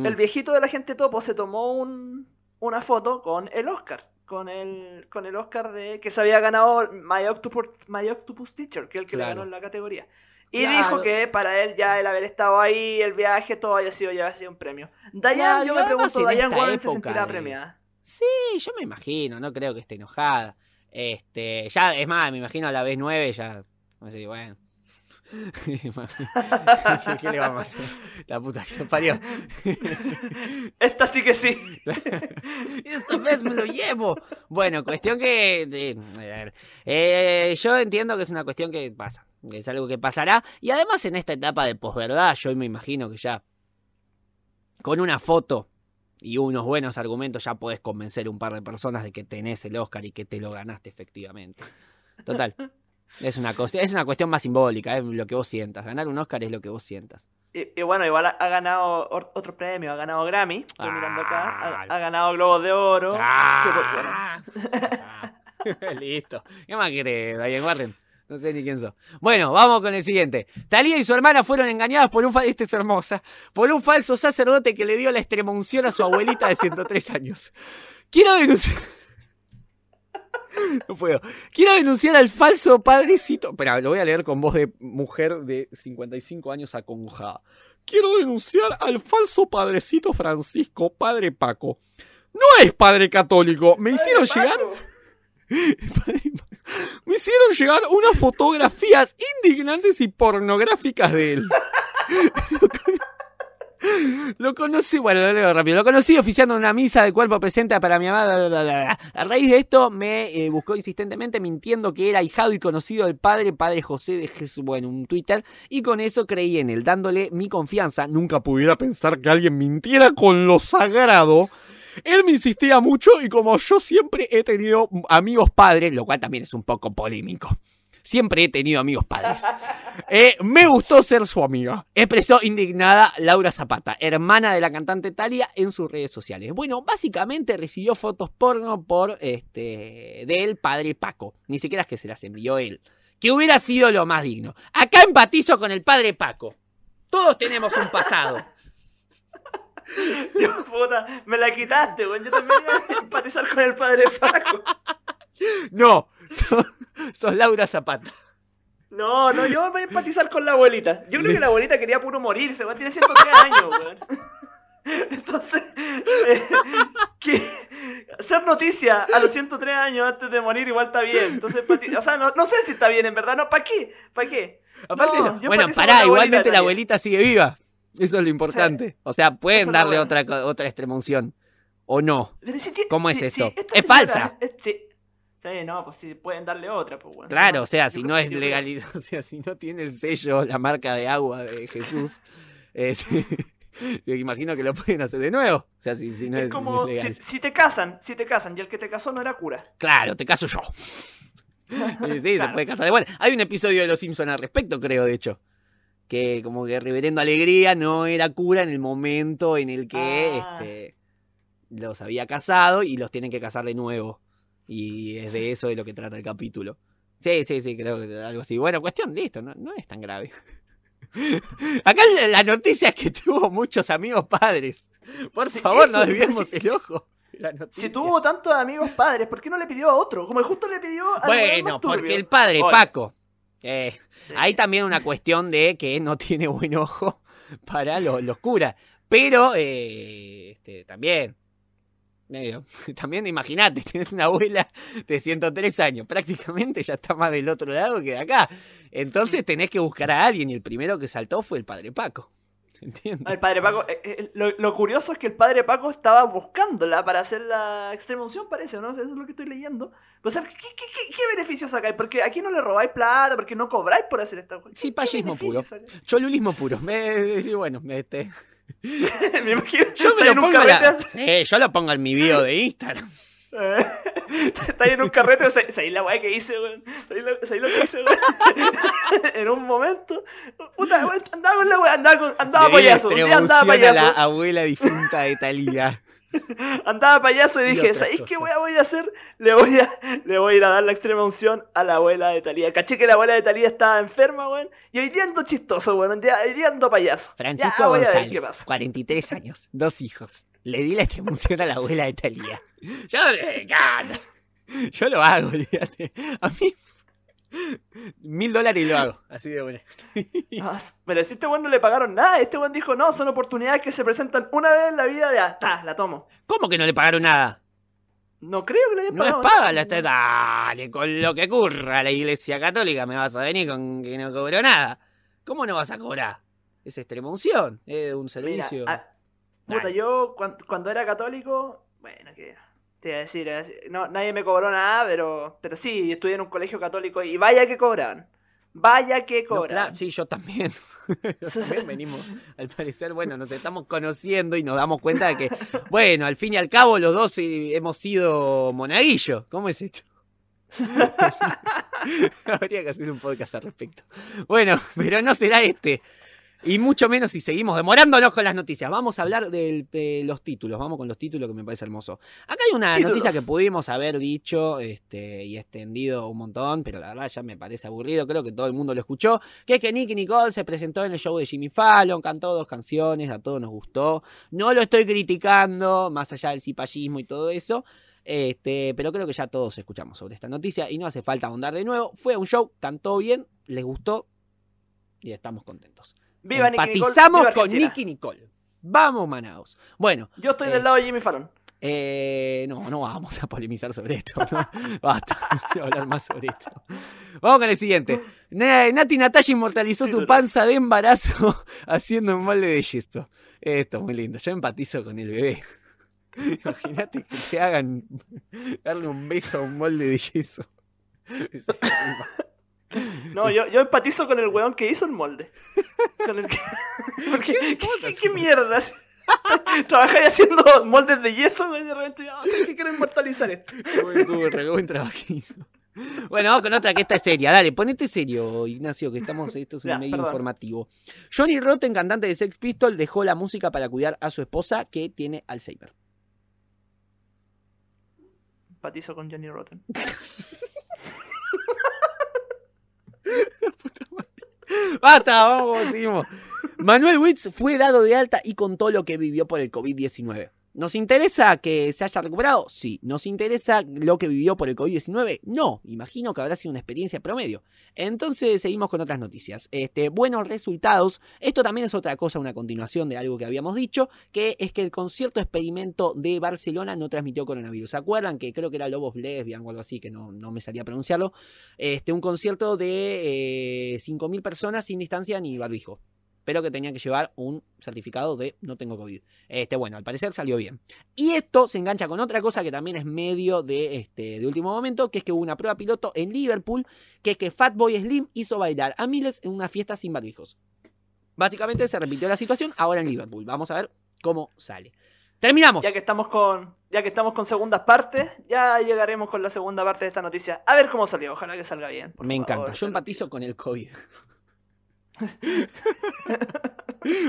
Mm. El viejito de la gente topo se tomó un, una foto con el Oscar. Con el, con el Oscar de que se había ganado My Octopus, My Octopus Teacher, que es el que Claro. le ganó en la categoría. Y Claro. dijo que para él ya el haber estado ahí, el viaje, todo haya sido ya sido un premio. Dayan, Claro, yo me pregunto, ¿Dayan Warren se sentirá de- premiada? Sí, yo me imagino, no creo que esté enojada. Este, ya, es más, me imagino a la vez 9 ya. Así, bueno. [LAUGHS] [LAUGHS] ¿Qué, le vamos a hacer? La puta que lo parió. [LAUGHS] Esta sí que sí. Esta vez me lo llevo. Bueno, cuestión que. a eh, yo entiendo que es una cuestión que pasa. que es algo que pasará. Y además, en esta etapa de posverdad, yo me imagino que ya. Con una foto y unos buenos argumentos, ya podés convencer un par de personas de que tenés el Oscar y que te lo ganaste efectivamente. Total. Es una, cuestión, es una cuestión más simbólica, es lo que vos sientas. Ganar un Oscar es lo que vos sientas. Y, y bueno, igual ha, ha ganado otro premio, ha ganado Grammy, estoy mirando acá, Ah. ha, ha ganado Globos de Oro. bueno, ¡Ah! [LAUGHS] Listo. ¿Qué más querés, Diane Warren? No sé ni quién sos. Bueno, vamos con el siguiente. Talía y su hermana fueron engañadas por un Esta es hermosa. Por un falso sacerdote que le dio la extremunción a su abuelita de 103 años. Quiero denunciar. [LAUGHS] No puedo. Quiero denunciar al falso padrecito. Espera, lo voy a leer con voz de mujer de 55 años acongojada. Quiero denunciar al falso padrecito Francisco, padre Paco. No es padre católico. Me hicieron llegar. [LAUGHS] Me hicieron llegar unas fotografías indignantes y pornográficas de él. [LAUGHS] [LAUGHS] Lo conocí, bueno, lo leo rápido. Lo conocí oficiando una misa de cuerpo presente para mi amada. A raíz de esto me eh, buscó insistentemente mintiendo que era hijado y conocido del padre, padre José de Jesús, bueno, un Twitter. Y con eso creí en él, dándole mi confianza. Nunca pudiera pensar que alguien mintiera con lo sagrado. Él me insistía mucho y como yo siempre he tenido amigos padres, lo cual también es un poco polémico. Siempre he tenido amigos padres. Eh, me gustó ser su amiga. Expresó indignada Laura Zapata, hermana de la cantante Talia, en sus redes sociales. Bueno, básicamente recibió fotos porno por este del padre Paco. Ni siquiera es que se las envió él. Que hubiera sido lo más digno. Acá empatizo con el padre Paco. Todos tenemos un pasado. Dios, puta, me la quitaste, weón. Yo también iba a empatizar con el padre Paco. No, [LAUGHS] sos, sos Laura Zapata. No, no, yo voy a empatizar con la abuelita. Yo creo que la abuelita quería puro morirse, weón. Tiene 103 años, weón. [LAUGHS] Entonces, eh, que ser noticia a los 103 años antes de morir igual está bien. Entonces, o sea, no, no sé si está bien en verdad, ¿no? ¿Para qué? ¿Para qué? Aparte, No, bueno, pará, la igualmente la abuelita sigue viva. Eso es lo importante. O sea, pueden darle otra, otra extremunción. ¿O no? Si ¿Cómo es esto? si Es señora- falsa. es- sí. No, pues sí, pueden darle otra, pues bueno. Claro, o sea, si no es legalizado, [LAUGHS] o sea, si no tiene el sello, la marca de agua de Jesús, [LAUGHS] este, imagino que lo pueden hacer de nuevo. O sea, si, si no es, Es como si es si, legal. si te casan, si te casan y el que te casó no era cura. Claro, te caso yo. [LAUGHS] Sí, se puede casar de vuelta. Hay un episodio de Los Simpsons al respecto, creo, de hecho. Que como que Reverendo Alegría no era cura en el momento en el que Ah. este, los había casado y los tienen que casar de nuevo. Y es de eso de lo que trata el capítulo. Sí, sí, sí, creo que algo así. Bueno, cuestión, listo, no, no es tan grave. [LAUGHS] Acá la- noticia es que tuvo muchos amigos padres. Por favor, no desviemos el ojo. la. Si tuvo tantos amigos padres, ¿por qué no le pidió a otro? Como justo le pidió a Bueno, porque el padre Oye. Paco. eh, Sí. Hay también una cuestión de que no tiene buen ojo [LAUGHS] para los, los curas. Pero eh, este, también. Medio, [LAUGHS] también imagínate, [LAUGHS] tienes una abuela de 103 años, prácticamente ya está más del otro lado que de acá. Entonces tenés que buscar a alguien y el primero que saltó fue el padre Paco. [LAUGHS] ¿entiendes? El padre Paco, eh, eh, lo, lo curioso es que el padre Paco estaba buscándola para hacer la extrema unción, parece, ¿no? Eso es lo que estoy leyendo. O sea, ¿qué, qué, qué, qué beneficios sacáis? Porque aquí no le robáis plata, porque no cobráis por hacer esta. Sí, ¿Qué- qué payismo puro. sacáis? Cholulismo puro. Me, sí, bueno, este. [LAUGHS] me imagino. Yo me lo un pongo en carrete la- Sí, yo lo pongo en mi video de Instagram. Eh, [LAUGHS] Estáis en un carrete, ¿sabéis la weá que hice, weón? ¿Sabéis lo, que hice, weón? [LAUGHS] en un momento, puta, weón, andaba con la weá, andaba, con, andaba payaso, un día andaba a la payaso, abuela difunta de Talía. [LAUGHS] andaba payaso y dije, ¿sabéis qué weá voy a hacer? Le voy a, le voy a ir a dar la extrema unción a la abuela de Talía. Caché que la abuela de Talía estaba enferma, weón, y hoy día ando chistoso, weón, hoy día, hoy día ando payaso. Francisco ya, González, pasa. 43 años, dos hijos. Le di la extremaunción a la abuela de Talía. [LAUGHS] Yo le gano. Yo lo hago, olvídate. A mí. Mil dólares y lo hago. Así de bueno. [LAUGHS] Ah, pero si este weón no le pagaron nada, este weón dijo, no, son oportunidades que se presentan una vez en la vida, ya, ta, la tomo. ¿Cómo que no le pagaron nada? No creo que le hayan No les pagado. paga nada. la esta- Dale, con lo que ocurra a la iglesia católica me vas a venir con que no cobró nada. ¿Cómo no vas a cobrar? Es extremunción, es un Mira, servicio. ah, puta, yo cuan- cuando, era católico, bueno, que te iba a decir, no, nadie me cobró nada, pero, pero sí, estudié en un colegio católico y vaya que cobraban. Vaya que No, cobran. claro, sí, yo también. [LAUGHS] Yo también venimos, al parecer, bueno, nos estamos conociendo y nos damos cuenta de que, [LAUGHS] bueno, al fin y al cabo los dos eh, hemos sido monaguillos. ¿Cómo es esto? [LAUGHS] Habría que hacer un podcast al respecto. Bueno, pero no será este. Y mucho menos si seguimos demorándonos con las noticias. Vamos a hablar del- de los títulos. Vamos con los títulos que me parece hermoso. Acá hay una Títulos. noticia que pudimos haber dicho este, y extendido un montón, pero la verdad ya me parece aburrido. Creo que todo el mundo lo escuchó. Que es que Nicky Nicole se presentó en el show de Jimmy Fallon, cantó dos canciones, a todos nos gustó. No lo estoy criticando, más allá del cipallismo y todo eso. Este, pero creo que ya todos escuchamos sobre esta noticia y no hace falta ahondar de nuevo. Fue un show, cantó bien, les gustó y estamos contentos. Viva Nicky Nicole, Empatizamos viva con. Nicky Nicole. Vamos, Manaos. Bueno, Yo estoy Eh, del lado de Jimmy Fallon. eh, no, no vamos a polemizar sobre esto. ¿no? [LAUGHS] Basta, [LAUGHS] no quiero hablar más sobre esto. Vamos con el siguiente. Na- Nati Natalia inmortalizó su panza de embarazo [LAUGHS] haciendo un molde de yeso. Esto es muy lindo. Yo empatizo con el bebé. Imagínate que te hagan darle un beso a un molde de yeso. No, yo, yo empatizo con el weón que hizo el molde. Con el que... [LAUGHS] Porque, ¿qué, ¿Cómo se qué- qué mierda? [LAUGHS] Trabajáis haciendo moldes de yeso y de repente, ah, sí, que quiero inmortalizar esto. Buen curro, qué buen trabajito. Bueno, vamos con otra que esta es seria. Dale, ponete serio, Ignacio, que estamos, esto es un Ya, medio perdón. informativo. Johnny Rotten, cantante de Sex Pistol, dejó la música para cuidar a su esposa que tiene Alzheimer. Empatizo con Johnny Rotten. [LAUGHS] [LAUGHS] ¡Basta! Vamos, seguimos. Manuel Witz fue dado de alta y contó lo que vivió por el COVID-19. ¿Nos interesa que se haya recuperado? Sí. ¿Nos interesa lo que vivió por el COVID-19? No. Imagino que habrá sido una experiencia promedio. Entonces seguimos con otras noticias. Este, buenos resultados. Esto también es otra cosa, una continuación de algo que habíamos dicho, que es que el concierto experimento de Barcelona no transmitió coronavirus. ¿Se acuerdan que creo que era Lobos Lesbian o algo así, que no, no me salía a pronunciarlo? Este, un concierto de eh, 5.000 personas sin distancia ni barbijo. Pero que tenían que llevar un certificado de no tengo COVID. Este, bueno, al parecer salió bien. Y esto se engancha con otra cosa que también es medio de, este, de último momento, que es que hubo una prueba piloto en Liverpool, que es que Fatboy Slim hizo bailar a miles en una fiesta sin barbijos. Básicamente se repitió la situación ahora en Liverpool. Vamos a ver cómo sale. Terminamos. Ya que estamos con, ya que estamos con segundas partes, ya llegaremos con la segunda parte de esta noticia. A ver cómo salió, ojalá que salga bien. Me favor, encanta. Yo empatizo con el COVID.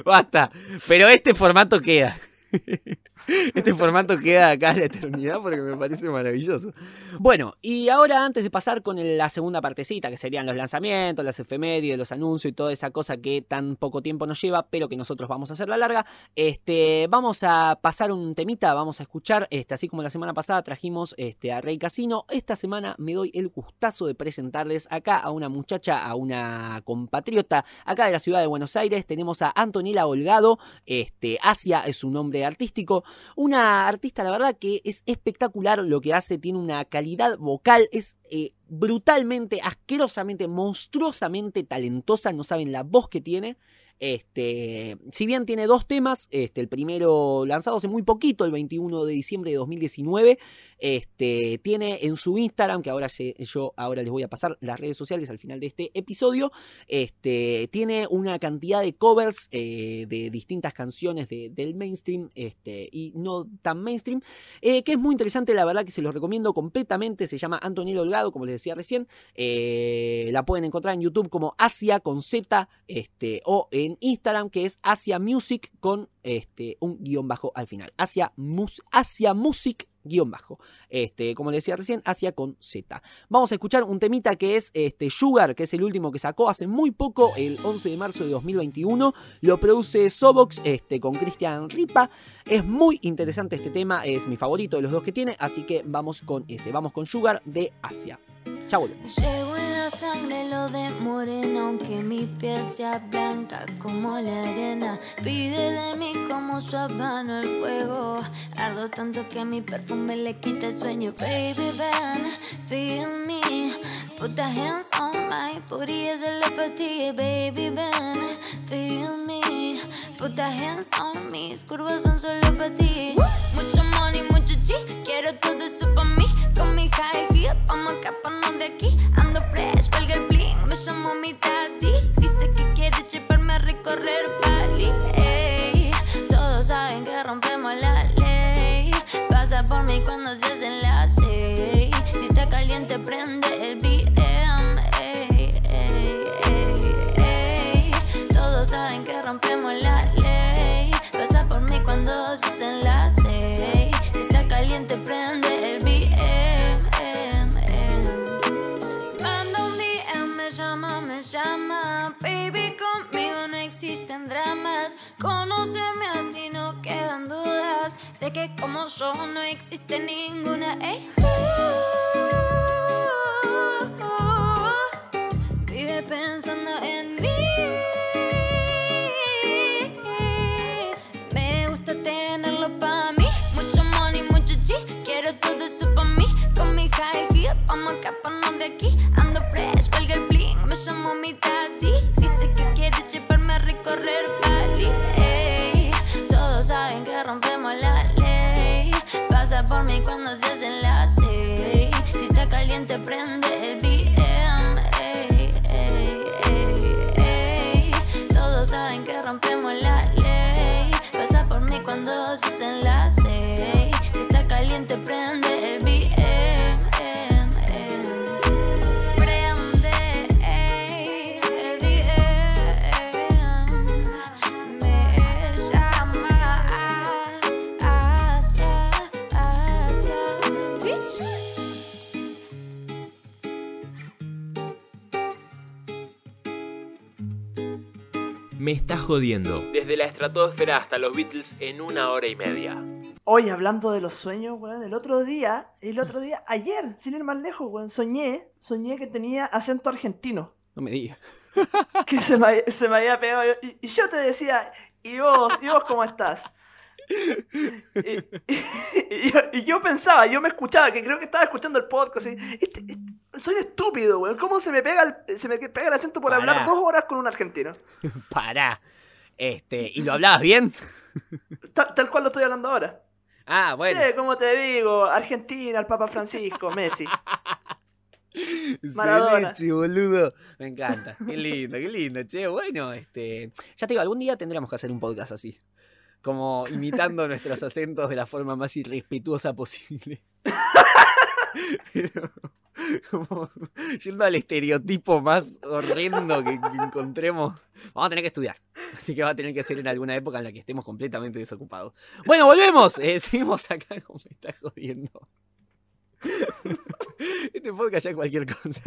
Basta. Pero este formato queda. [LAUGHS] Este formato queda acá a la eternidad porque me parece maravilloso. Bueno, y ahora antes de pasar con la segunda partecita, que serían los lanzamientos, las efemérides, los anuncios y toda esa cosa que tan poco tiempo nos lleva, pero que nosotros vamos a hacer la larga, este, vamos a pasar un temita, vamos a escuchar, este, así como la semana pasada trajimos este, a Rey Casino, esta semana me doy el gustazo de presentarles acá a una muchacha, a una compatriota, acá de la ciudad de Buenos Aires, tenemos a Antonella Holgado, este, Asia es su nombre artístico, una artista, la verdad, que es espectacular lo que hace, tiene una calidad vocal, es eh, brutalmente, asquerosamente, monstruosamente talentosa, no saben la voz que tiene. Este, si bien tiene dos temas, este, el primero lanzado hace muy poquito, el 21 de diciembre de 2019, este, tiene en su Instagram, que ahora yo ahora les voy a pasar las redes sociales al final de este episodio, este, tiene una cantidad de covers eh, de distintas canciones del mainstream este, y no tan mainstream, eh, que es muy interesante, la verdad que se los recomiendo completamente, se llama Antonio Holgado, como les decía recién, eh, la pueden encontrar en YouTube como Asia con Z este, o en Instagram que es Asia Music con este, un guion bajo al final. Asia, Asia Music guion bajo. Este, como les decía recién, Asia con Z. Vamos a escuchar un temita que es este, Sugar, que es el último que sacó hace muy poco, el 11 de marzo de 2021. Lo produce Sobox este, con Cristian Ripa. Es muy interesante este tema, es mi favorito de los dos que tiene, así que vamos con ese. Vamos con Sugar de Asia. Chao. Sangre lo de morena, aunque mi piel sea blanca como la arena. Pide de mí como su habano el fuego. Ardo tanto que mi perfume le quita el sueño. Baby, ven, feel me. Put the hands on my booty, es el empatía. Baby, ven, feel me. Put the hands on me, curvas son solo para ti. Mucho money, mucho G, quiero todo eso para mí. Con mi high heel, vamos a escaparnos de aquí. Llamo mi daddy. Dice que quiere llevarme a recorrer Bali. Todos saben que rompemos la ley. Pasa por mí cuando se seis. Si está caliente, prende el BM. Ey. Todos saben que rompemos la ley. Pasa por mí cuando se seis. Si está caliente, prende el BM. De que como yo no existe ninguna. Ey. Vive pensando en mí. Me gusta tenerlo para mí. Mucho money, mucho G. Quiero todo eso para mí. Con mi high heel, vamos a escaparnos de aquí. Por mí cuando se seis. Si está caliente, prende el BM. Me está jodiendo. Desde la estratosfera hasta los Beatles en una hora y media. Hoy hablando de los sueños, weón, el otro día, el otro día, ayer, sin ir más lejos, weón, soñé, soñé que tenía acento argentino. No me digas. Que se me, se me había pegado. Y, y yo te decía, ¿y vos? ¿Y vos cómo estás? [LAUGHS] Y, yo, y yo pensaba, yo me escuchaba, que creo que estaba escuchando el podcast. y, este- este- soy estúpido, weón. ¿Cómo se me pega el, se me pega el acento por Pará. hablar dos horas con un argentino? [LAUGHS] Pará. Este, ¿y lo hablabas bien? [LAUGHS] Tal, tal cual lo estoy hablando ahora. Ah, bueno. Sí, como te digo, Argentina, el Papa Francisco, Messi. Maradona. Boludo. Me encanta. Qué lindo, qué lindo, che. Bueno, este. Ya te digo, algún día tendremos que hacer un podcast así. Como imitando [LAUGHS] nuestros acentos de la forma más irrespetuosa posible. [LAUGHS] Pero, como yendo al estereotipo más horrendo que, encontremos. Vamos a tener que estudiar. Así que va a tener que ser en alguna época en la que estemos completamente desocupados. Bueno, volvemos. Eh, seguimos acá como me está jodiendo. Este podcast ya es cualquier cosa.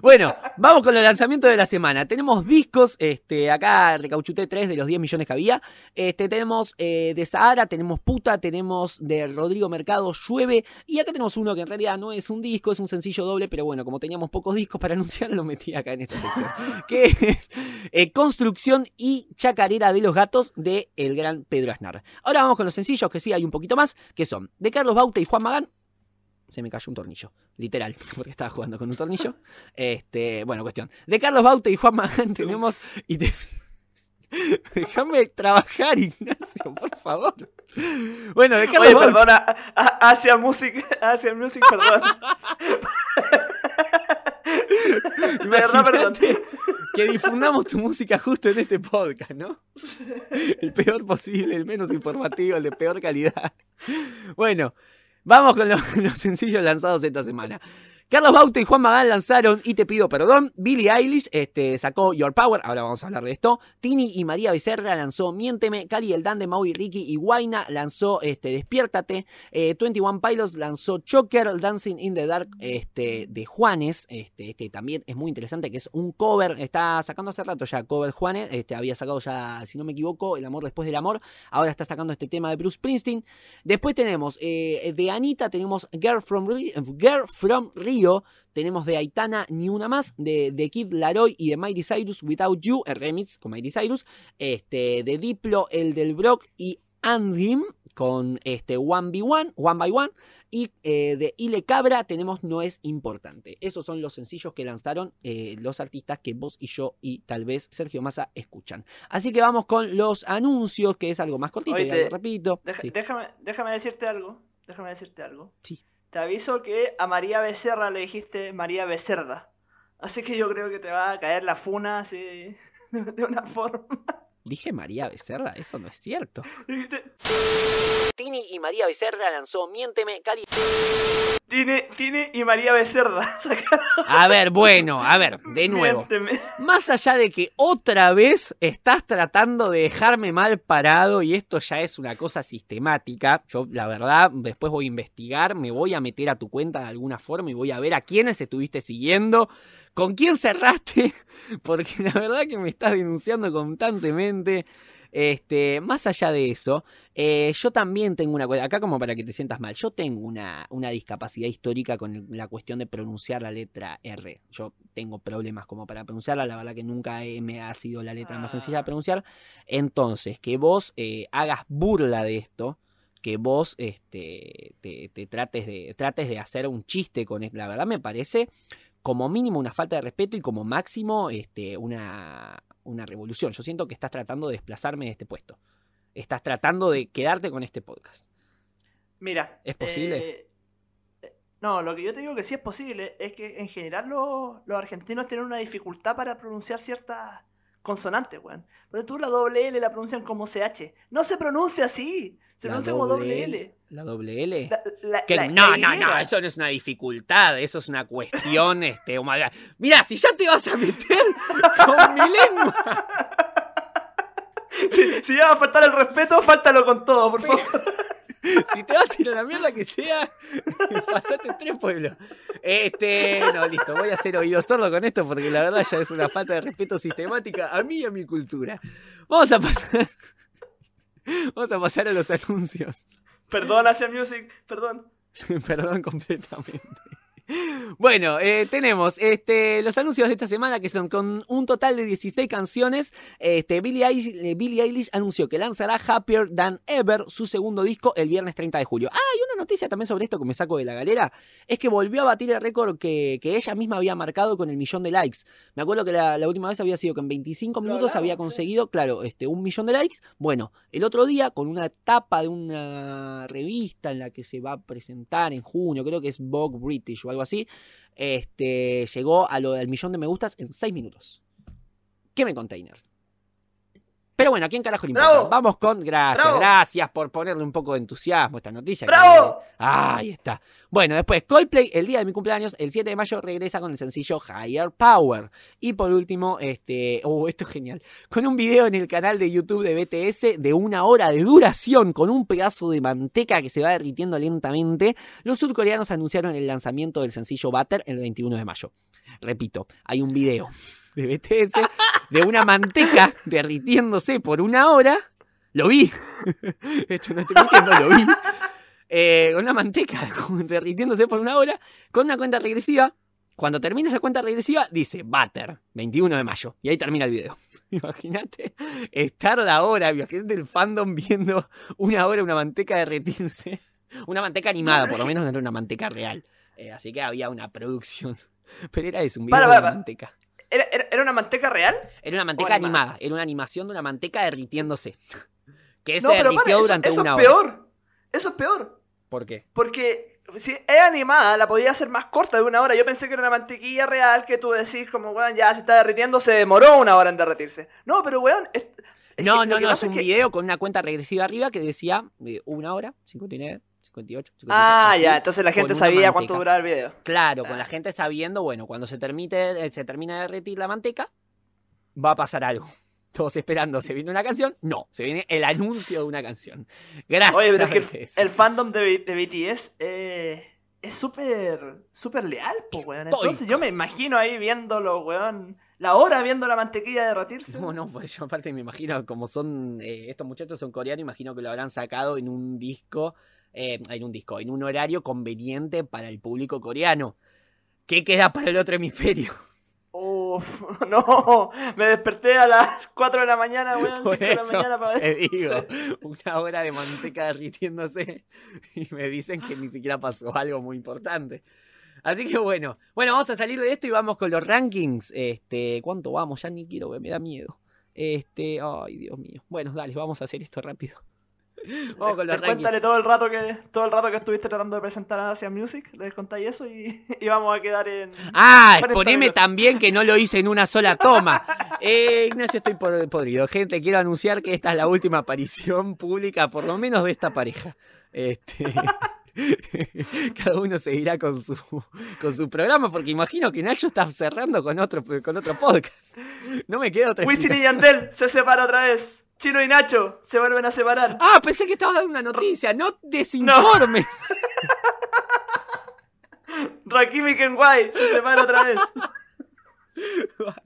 Bueno, vamos con el lanzamiento de la semana. Tenemos discos, este, acá recauchuté 3 de los 10 millones que había. Este, tenemos eh, de Sahara, tenemos Puta, tenemos de Rodrigo Mercado, Llueve. Y acá tenemos uno que en realidad no es un disco, es un sencillo doble, pero bueno, como teníamos pocos discos para [LAUGHS] anunciar, lo metí acá en esta sección. que es eh, Construcción y Chacarera de los Gatos de el gran Pedro Aznar. Ahora vamos con los sencillos, que sí hay un poquito más, que son de Carlos Bauta y Juan Magán, se me cayó un tornillo. Literal, [LAUGHS] porque estaba jugando con un tornillo. Este, bueno, cuestión. De Carlos Baute y Juan Magán [LAUGHS] tenemos. Y te- [LAUGHS] Déjame trabajar, Ignacio, por favor. Bueno, de Carlos Oye, Baute. perdona, Asia Music, Asia Music, perdón. Verdad, perdón. Que difundamos tu música justo en este podcast, ¿no? El peor posible, el menos informativo, el de peor calidad. Bueno, vamos con los, [LAUGHS] los sencillos lanzados esta semana. Carlos Baute y Juan Magán lanzaron Y Te Pido Perdón. Billie Eilish este, sacó Your Power. Ahora vamos a hablar de esto. Tini y María Becerra lanzó Miénteme. Cali El Dan de Maui Ricky y Guaina lanzó este, Despiértate. Eh, 21 Pilots lanzó Choker. Dancing in the Dark este, de Juanes. Este, este también es muy interesante que es un cover. Está sacando hace rato ya cover Juanes. Había sacado ya, si no me equivoco, El Amor Después del Amor. Ahora está sacando este tema de Bruce Springsteen. Después tenemos eh, de Anita, tenemos Girl from, Girl from tenemos de Aitana Ni Una Más, de, de Kid Laroi y de Miley Cyrus Without You, el remix con Miley Cyrus, este, de Diplo, el del Brock y Andim con este One by One, One by One, y eh, de Ile Cabra tenemos No es importante. Esos son los sencillos que lanzaron eh, los artistas que vos y yo y tal vez Sergio Massa escuchan. Así que vamos con los anuncios, que es algo más cortito, Oye, y te- algo repito. Deja- Sí. déjame, déjame decirte algo. Déjame decirte algo. Sí. Te aviso que a María Becerra le dijiste María Becerda. Así que yo creo que te va a caer la funa así de, [LAUGHS] de una forma. Dije María Becerra, eso no es cierto. Dijiste, Tini y María Becerra lanzó Miénteme, Cali. Tine, Tine y María Becerda. [LAUGHS] A ver, bueno, a ver, de nuevo. Miénteme. Más allá de que otra vez estás tratando de dejarme mal parado y esto ya es una cosa sistemática, yo la verdad después voy a investigar, me voy a meter a tu cuenta de alguna forma y voy a ver a quiénes estuviste siguiendo, con quién cerraste, [LAUGHS] porque la verdad que me estás denunciando constantemente. Este, más allá de eso, eh, yo también tengo una cosa, acá como para que te sientas mal, yo tengo una, una discapacidad histórica con la cuestión de pronunciar la letra R. Yo tengo problemas como para pronunciarla, la verdad que nunca he- me ha sido la letra más sencilla de Ah. pronunciar. Entonces, que vos eh, hagas burla de esto, que vos este, te, te trates, de, trates de hacer un chiste con esto, la verdad me parece como mínimo una falta de respeto y como máximo este, una, una revolución. Yo siento que estás tratando de desplazarme de este puesto. Estás tratando de quedarte con este podcast. Mira. ¿Es posible? eh, no, lo que yo te digo que sí es posible es que en general los, los argentinos tienen una dificultad para pronunciar ciertas consonantes, weón. Pero tú la doble L la pronuncian como CH. No se pronuncia así. Se pronuncia como doble L. ¿La doble L? La- la- Que la- no, no, no, eso no es una dificultad, eso es una cuestión, este, humana. Mira, si ya te vas a meter [LAUGHS] con mi lengua. [LAUGHS] Si, si ya va a faltar el respeto, fáltalo con todo, por favor. [LAUGHS] Si te vas a ir a la mierda que sea, pasate tres pueblos. Este, no, listo, voy a hacer oído sordo con esto porque la verdad ya es una falta de respeto sistemática a mí y a mi cultura. Vamos a pasar. [LAUGHS] Vamos a pasar a los [LAUGHS] anuncios. Perdón, Asia Music, perdón. [LAUGHS] Perdón completamente. [LAUGHS] Bueno, eh, tenemos este, los anuncios de esta semana que son con un total de 16 canciones. Este, Billie, Eilish, eh, Billie Eilish anunció que lanzará Happier Than Ever, su segundo disco, el viernes 30 de julio. Ah, y una noticia también sobre esto que me saco de la galera, es que volvió a batir el récord que, que ella misma había marcado con el millón de likes. Me acuerdo que la, la última vez había sido que en 25 Lo minutos había sí. conseguido, claro, este, un millón de likes. Bueno, el otro día con una tapa de una revista en la que se va a presentar en junio, creo que es Vogue British o algo así, este, llegó a lo del millón de me gustas en 6 minutos. ¿Qué me container? Pero bueno, ¿a quién carajo le importa? ¡Bravo! Vamos con. Gracias, ¡Bravo! gracias por ponerle un poco de entusiasmo a esta noticia. que- ¡Bravo! Ah, ahí está. Bueno, después Coldplay, el día de mi cumpleaños, el 7 de mayo, regresa con el sencillo Higher Power. Y por último, este. Oh, esto es genial. Con un video en el canal de YouTube de BTS de una hora de duración, con un pedazo de manteca que se va derritiendo lentamente, los surcoreanos anunciaron el lanzamiento del sencillo Butter el 21 de mayo. Repito, hay un video de BTS de una manteca derritiéndose por una hora. Lo vi. [LAUGHS] Esto no estoy mintiendo, lo vi. Eh, con una manteca [LAUGHS] derritiéndose por una hora, con una cuenta regresiva. Cuando termine esa cuenta regresiva, dice Butter, 21 de mayo. Y ahí termina el video. [LAUGHS] Imagínate estar la hora, imagínate el fandom viendo una hora una manteca derretirse. Una manteca animada, por lo menos no era una manteca real. Eh, así que había una producción. Pero era eso, un video Para, de para. manteca. ¿Era, era, era una manteca real? Era una manteca animada? animada, era una animación de una manteca derritiéndose. [LAUGHS] Que se no, derritió para, eso, durante eso una es hora. peor. Eso es peor. ¿Por qué? Porque si es animada, la podía hacer más corta de una hora. Yo pensé que era una mantequilla real que tú decís como, weón, ya se está derritiendo, se demoró una hora en derretirse. No, pero weón... Es, es No, que no, no, es un que- video con una cuenta regresiva arriba que decía eh, una hora, 59, 58, 58. Ah, así, ya, entonces la gente sabía cuánto duraba el video. Claro, con la gente sabiendo, bueno, cuando se, termine, eh, se termina de derretir la manteca, va a pasar algo. [LAUGHS] Todos esperando, ¿se viene una canción? No, se viene el anuncio de una canción. Gracias. Oye, pero es que el, [LAUGHS] fandom de, BTS eh, es súper súper leal, pues, weón. Entonces Estoico. yo me imagino ahí viéndolo, weón. La hora viendo la mantequilla derretirse. No, no, pues yo aparte me imagino, como son, eh, estos muchachos son coreanos, imagino que lo habrán sacado en un disco, eh, en un disco, en un horario conveniente para el público coreano. ¿Qué queda para el otro hemisferio? Uf, [LAUGHS] no, me desperté a las 4 de la mañana, weón, 5 Por de la mañana para te ver. digo, una hora de manteca derritiéndose y me dicen que ni siquiera pasó algo muy importante. Así que bueno, bueno, vamos a salir de esto y vamos con los rankings. Este, ¿cuánto vamos? Ya ni quiero, me da miedo. Este, ay, Dios mío. Bueno, dale, vamos a hacer esto rápido. [LAUGHS] Vamos con los cuéntale todo el rato que todo el rato que estuviste tratando de presentar a Asia Music, les contáis eso y, [LAUGHS] y vamos a quedar en Ah, 40 poneme minutos. también que no lo hice en una sola toma. [LAUGHS] Eh, Ignacio, estoy por- podrido. Gente, quiero anunciar que esta es la última aparición pública, por lo menos de esta pareja. Este. [LAUGHS] Cada uno seguirá con su, con su programa, porque imagino que Nacho está cerrando con otro, con otro podcast. No me queda otra Wisin y. Yandel se separa otra vez. Chino y Nacho se vuelven a separar. Ah, pensé que estabas dando una noticia. No desinformes. [LAUGHS] Rakim y Kenway se separa otra vez. [LAUGHS]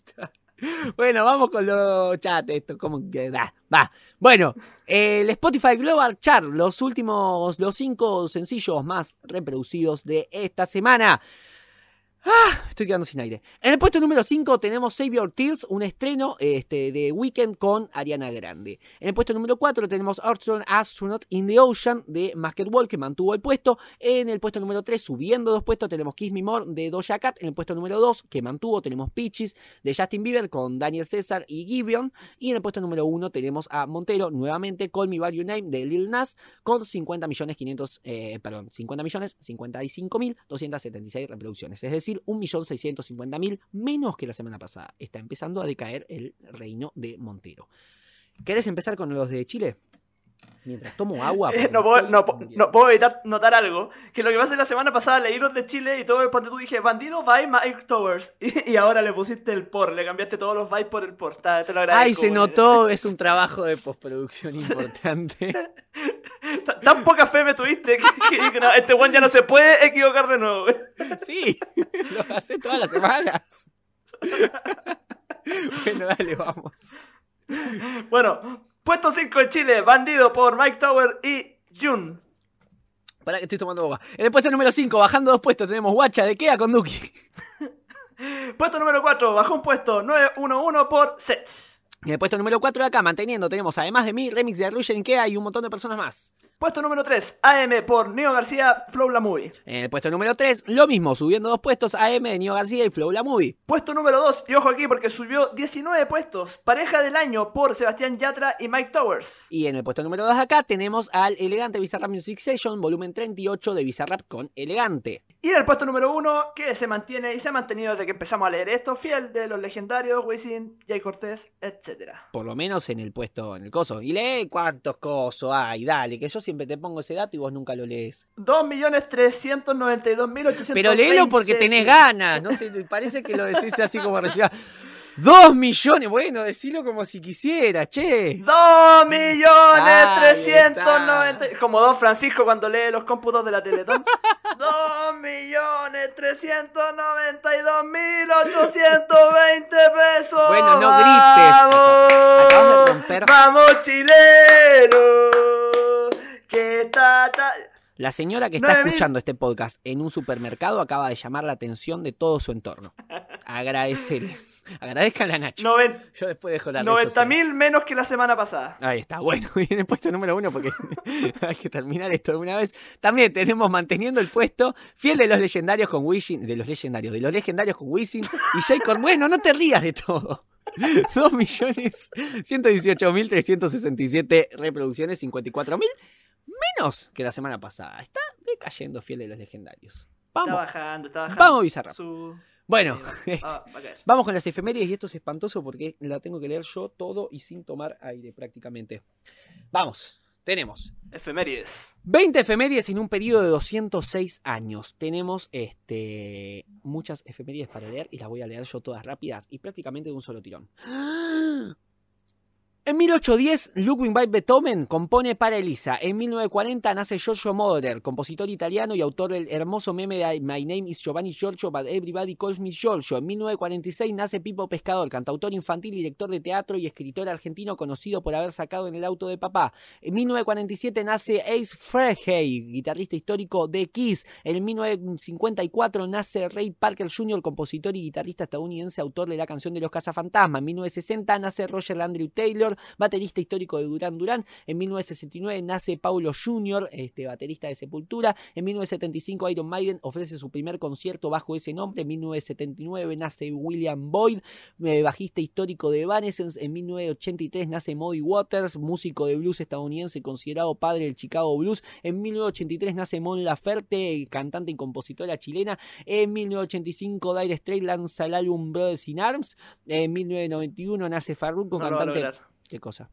[LAUGHS] Bueno, vamos con los chat. Esto, como que da. Va. Bueno, el Spotify Global Chart, los últimos, los cinco sencillos más reproducidos de esta semana. Ah, estoy quedando sin aire. En el puesto número 5 tenemos Save Your Tears, un estreno este, de Weekend con Ariana Grande. En el puesto número 4 tenemos Armstrong Astronaut in the Ocean de Masked Wall, que mantuvo el puesto. En el puesto número 3, subiendo dos puestos, tenemos Kiss Me More de Doja Cat. En el puesto número 2, que mantuvo, tenemos Peaches de Justin Bieber con Daniel César y Gibeon. Y en el puesto número 1 tenemos a Montero, nuevamente Call Me By Your Name de Lil Nas, con 50 millones 500, eh, perdón, 50 millones 55 mil 276 reproducciones. Es decir, 1.650.000 menos que la semana pasada. Está empezando a decaer el reino de Montero. ¿Querés empezar con los de Chile? Mientras tomo agua. [LAUGHS] No, puedo, no, no puedo evitar notar algo. Que lo que pasa es la semana pasada leí los de Chile y todo el ponte tú dije Bandido by Mike Towers. [LAUGHS] Y, y ahora le pusiste el por, le cambiaste todos los vibes por el por. Te lo agradezco. Ay, se notó, [LAUGHS] es un trabajo de postproducción importante. Ta- Tan poca fe me tuviste que, que dije, no, este one ya no se puede equivocar de nuevo. Sí, lo hace todas las semanas. Bueno, dale, vamos. Bueno, puesto 5 en Chile, Bandido por Mike Tower y Jun. Para que estoy tomando agua. En el puesto número 5, bajando dos puestos, tenemos Guacha de Kea con Duki. [LAUGHS] Puesto número 4, bajó un puesto 911 por Sech. En el puesto número 4 de acá, manteniendo, tenemos además de mí, remix de Russian Kea y un montón de personas más. Puesto número 3, AM por Neo García, Flow La Movie. En el puesto número 3, lo mismo, subiendo dos puestos, AM de Nio García y Flow La Movie. Puesto número 2, y ojo aquí porque subió 19 puestos, pareja del año por Sebastián Yatra y Mike Towers. Y en el puesto número 2 de acá tenemos al elegante Bizarrap Music Session, volumen 38 de Bizarrap con Elegante. Y en el puesto número 1, que se mantiene y se ha mantenido desde que empezamos a leer esto, fiel de los legendarios, Wisin, Jay Cortés, etc. Por lo menos en el puesto, en el coso. Y lee cuántos cosos hay, dale, que yo siempre te pongo ese dato y vos nunca lo lees. 2.392.820. Pero léelo porque tenés ganas, no sé, parece que lo decís así como recién. ¡Dos millones! Bueno, decilo como si quisiera, che. 2 millones Ahí 390 Como Don Francisco cuando lee los cómputos de la Teletón [LAUGHS] 2 millones 392 mil 820 pesos Bueno, no grites. ¡Vamos! Acabas de romper. ¡Vamos chileno! Que ta- La señora que está escuchando este podcast en un supermercado acaba de llamar la atención de todo su entorno. [LAUGHS] Agradecele. [LAUGHS] Agradezcan a Nacho. Noven- Yo después dejo la red social. 90.000 menos que la semana pasada. Ahí está, bueno, [LAUGHS] viene puesto número uno porque [LAUGHS] hay que terminar esto de una vez. También tenemos manteniendo el puesto fiel de los legendarios con Wisin, de los legendarios, de los legendarios con Wisin y Jacob. Bueno, no te rías de todo. 2.118.367 reproducciones, 54.000 menos que la semana pasada. Está decayendo fiel de los legendarios. Está Vamos, bajando, está bajando. vamos Bizarrap. Su... Bueno, va- va a caer. Vamos con las efemérides y esto es espantoso porque la tengo que leer yo todo y sin tomar aire prácticamente. Vamos, tenemos Efemérides. 20 efemérides en un periodo de 206 años. Tenemos este, muchas efemérides para leer y las voy a leer yo todas rápidas y prácticamente de un solo tirón. En 1810, Ludwig van Beethoven compone para Elisa. En 1940 nace Giorgio Moroder, compositor italiano y autor del hermoso meme de My Name is Giovanni Giorgio, but everybody calls me Giorgio. En 1946 nace Pipo Pescador, cantautor infantil, director de teatro y escritor argentino conocido por haber sacado en el auto de papá. En 1947 nace Ace Frehley, guitarrista histórico de Kiss. En 1954 nace Ray Parker Jr., compositor y guitarrista estadounidense, autor de la canción de los cazafantasmas. En 1960 nace Roger Andrew Taylor, baterista histórico de Duran Duran. En 1969 nace Paulo Jr., este, baterista de Sepultura. En 1975 Iron Maiden ofrece su primer concierto bajo ese nombre. En 1979 nace William Boyd, eh, bajista histórico de Evanescence. En 1983 nace Muddy Waters, músico de blues estadounidense considerado padre del Chicago Blues. En 1983 nace Mon Laferte, cantante y compositora chilena. En 1985 Dire Straits lanza el álbum Brothers in Arms. En 1991 nace Farruko, No cantante... ¿Qué cosa?